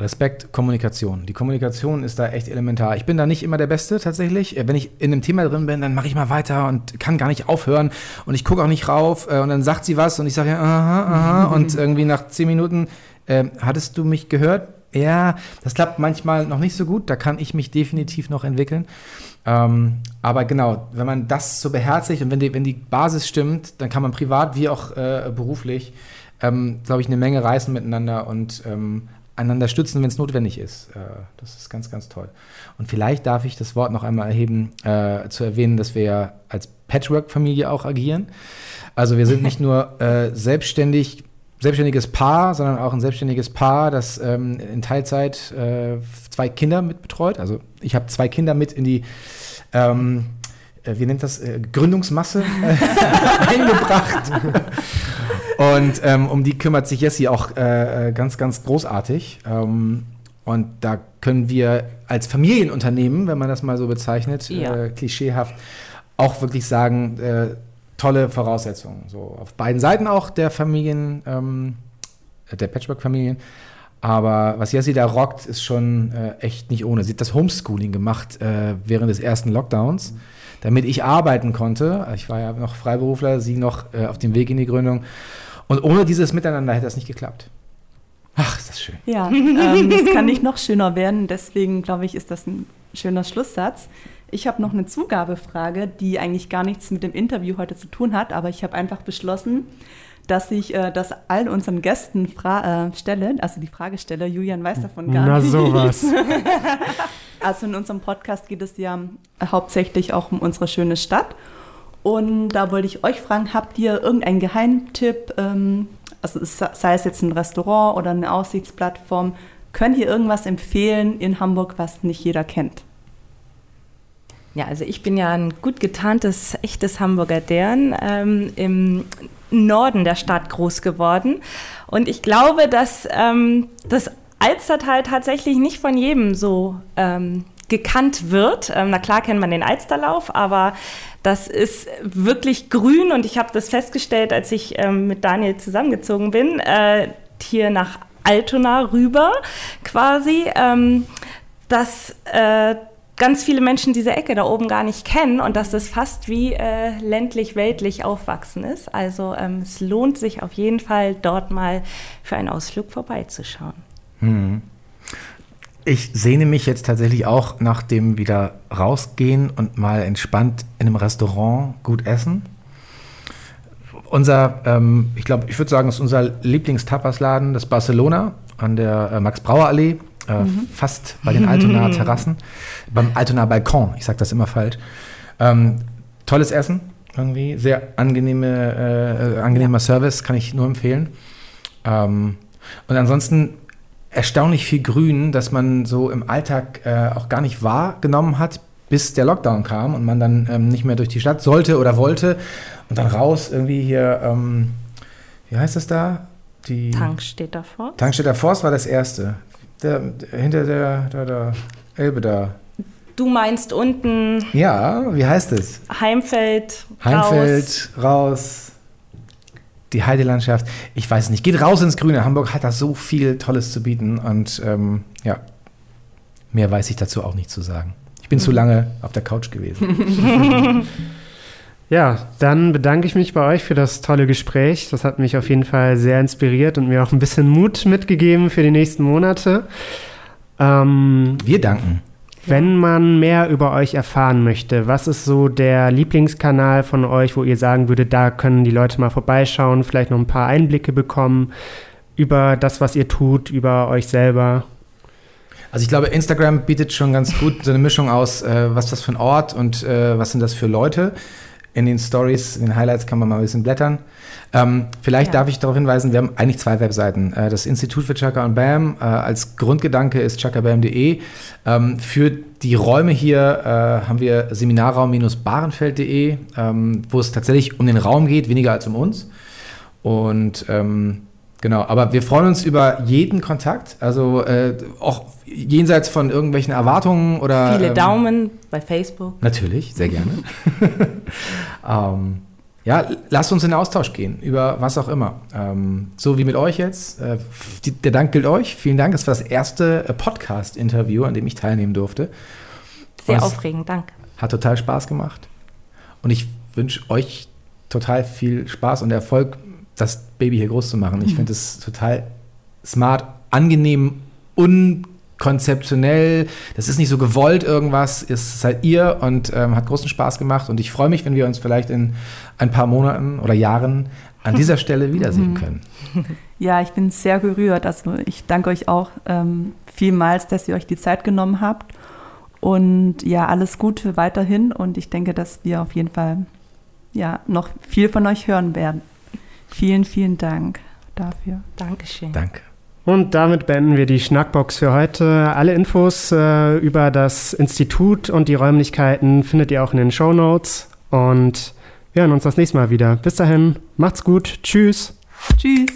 Respekt, Kommunikation. Die Kommunikation ist da echt elementar. Ich bin da nicht immer der Beste tatsächlich. Wenn ich in einem Thema drin bin, dann mache ich mal weiter und kann gar nicht aufhören und ich gucke auch nicht rauf äh, und dann sagt sie was und ich sage ja, aha, aha und irgendwie nach zehn Minuten, äh, hattest du mich gehört? Ja, das klappt manchmal noch nicht so gut. Da kann ich mich definitiv noch entwickeln. Ähm, aber genau, wenn man das so beherzigt und wenn die, wenn die Basis stimmt, dann kann man privat wie auch äh, beruflich, ähm, glaube ich, eine Menge reißen miteinander und ähm, einander stützen, wenn es notwendig ist. Äh, das ist ganz, ganz toll. Und vielleicht darf ich das Wort noch einmal erheben, äh, zu erwähnen, dass wir ja als Patchwork-Familie auch agieren. Also wir sind nicht nur äh, selbstständig, selbstständiges Paar, sondern auch ein selbstständiges Paar, das ähm, in Teilzeit äh, zwei Kinder mitbetreut. Also ich habe zwei Kinder mit in die ähm, äh, wie nennt das, äh, Gründungsmasse eingebracht. Und ähm, um die kümmert sich Jessie auch äh, äh, ganz, ganz großartig. Ähm, und da können wir als Familienunternehmen, wenn man das mal so bezeichnet, ja. äh, klischeehaft, auch wirklich sagen, äh, tolle Voraussetzungen. So auf beiden Seiten auch der Familien, ähm, der Patchwork-Familien. Aber was Jessie da rockt, ist schon äh, echt nicht ohne. Sie hat das Homeschooling gemacht äh, während des ersten Lockdowns, mhm. damit ich arbeiten konnte. Ich war ja noch Freiberufler, sie noch äh, auf dem Weg in die Gründung. Und ohne dieses Miteinander hätte das nicht geklappt. Ach, ist das schön. Ja, ähm, das kann nicht noch schöner werden. Deswegen glaube ich, ist das ein schöner Schlusssatz. Ich habe noch eine Zugabefrage, die eigentlich gar nichts mit dem Interview heute zu tun hat, aber ich habe einfach beschlossen, dass ich äh, das all unseren Gästen äh, stelle, also die Frage stelle. Julian weiß davon gar Na, nicht. Na sowas. also in unserem Podcast geht es ja hauptsächlich auch um unsere schöne Stadt. Und da wollte ich euch fragen, habt ihr irgendeinen Geheimtipp, ähm, also sei es jetzt ein Restaurant oder eine Aussichtsplattform, könnt ihr irgendwas empfehlen in Hamburg, was nicht jeder kennt? Ja, also ich bin ja ein gut getarntes, echtes Hamburger Dern ähm, im Norden der Stadt groß geworden. Und ich glaube, dass ähm, das Alstertal tatsächlich nicht von jedem so ähm, gekannt wird. Ähm, na klar kennt man den Alsterlauf, aber das ist wirklich grün und ich habe das festgestellt, als ich ähm, mit Daniel zusammengezogen bin, äh, hier nach Altona rüber quasi, ähm, dass äh, ganz viele Menschen diese Ecke da oben gar nicht kennen und dass das fast wie äh, ländlich-weltlich aufwachsen ist. Also ähm, es lohnt sich auf jeden Fall, dort mal für einen Ausflug vorbeizuschauen. Hm. Ich sehne mich jetzt tatsächlich auch nach dem wieder rausgehen und mal entspannt in einem Restaurant gut essen. Unser, ähm, ich glaube, ich würde sagen, ist unser Lieblingstapasladen, das Barcelona an der äh, Max-Brauer-Allee, äh, mhm. fast bei den Altonaer Terrassen, beim Altonaer Balkon, ich sage das immer falsch. Ähm, tolles Essen, irgendwie, sehr angenehme, äh, angenehmer ja. Service, kann ich nur empfehlen. Ähm, und ansonsten erstaunlich viel Grün, das man so im Alltag äh, auch gar nicht wahrgenommen hat, bis der Lockdown kam und man dann ähm, nicht mehr durch die Stadt sollte oder wollte und dann raus irgendwie hier, ähm, wie heißt das da? Die Tankstädter Forst. Tankstädter Forst war das erste. Der, der, hinter der, der, der Elbe da. Du meinst unten. Ja, wie heißt es? Heimfeld. Heimfeld, raus. raus die Heidelandschaft. Ich weiß nicht. Geht raus ins Grüne. Hamburg hat da so viel Tolles zu bieten und ähm, ja, mehr weiß ich dazu auch nicht zu sagen. Ich bin zu lange auf der Couch gewesen. ja, dann bedanke ich mich bei euch für das tolle Gespräch. Das hat mich auf jeden Fall sehr inspiriert und mir auch ein bisschen Mut mitgegeben für die nächsten Monate. Ähm, Wir danken. Wenn man mehr über euch erfahren möchte, was ist so der Lieblingskanal von euch, wo ihr sagen würdet, da können die Leute mal vorbeischauen, vielleicht noch ein paar Einblicke bekommen über das, was ihr tut, über euch selber? Also ich glaube, Instagram bietet schon ganz gut so eine Mischung aus, äh, was ist das für ein Ort und äh, was sind das für Leute. In den Stories, in den Highlights kann man mal ein bisschen blättern. Ähm, vielleicht ja. darf ich darauf hinweisen, wir haben eigentlich zwei Webseiten. Äh, das Institut für Chaka und Bam äh, als Grundgedanke ist chakabam.de. Ähm, für die Räume hier äh, haben wir Seminarraum-barenfeld.de, ähm, wo es tatsächlich um den Raum geht, weniger als um uns. Und ähm, Genau, aber wir freuen uns über jeden Kontakt, also äh, auch jenseits von irgendwelchen Erwartungen oder. Viele ähm, Daumen bei Facebook. Natürlich, sehr gerne. ähm, ja, lasst uns in den Austausch gehen, über was auch immer. Ähm, so wie mit euch jetzt. Äh, die, der Dank gilt euch. Vielen Dank. Das war das erste äh, Podcast-Interview, an dem ich teilnehmen durfte. Sehr aufregend, danke. Hat total Spaß gemacht. Und ich wünsche euch total viel Spaß und Erfolg, das Baby hier groß zu machen. Ich mhm. finde es total smart, angenehm, un konzeptionell, das ist nicht so gewollt irgendwas, ist halt ihr und ähm, hat großen Spaß gemacht und ich freue mich, wenn wir uns vielleicht in ein paar Monaten oder Jahren an dieser Stelle wiedersehen mhm. können. Ja, ich bin sehr gerührt. Also ich danke euch auch ähm, vielmals, dass ihr euch die Zeit genommen habt und ja, alles Gute weiterhin und ich denke, dass wir auf jeden Fall ja noch viel von euch hören werden. Vielen, vielen Dank dafür. Dankeschön. Danke. Und damit beenden wir die Schnackbox für heute. Alle Infos äh, über das Institut und die Räumlichkeiten findet ihr auch in den Show Notes. Und wir hören uns das nächste Mal wieder. Bis dahin, macht's gut. Tschüss. Tschüss.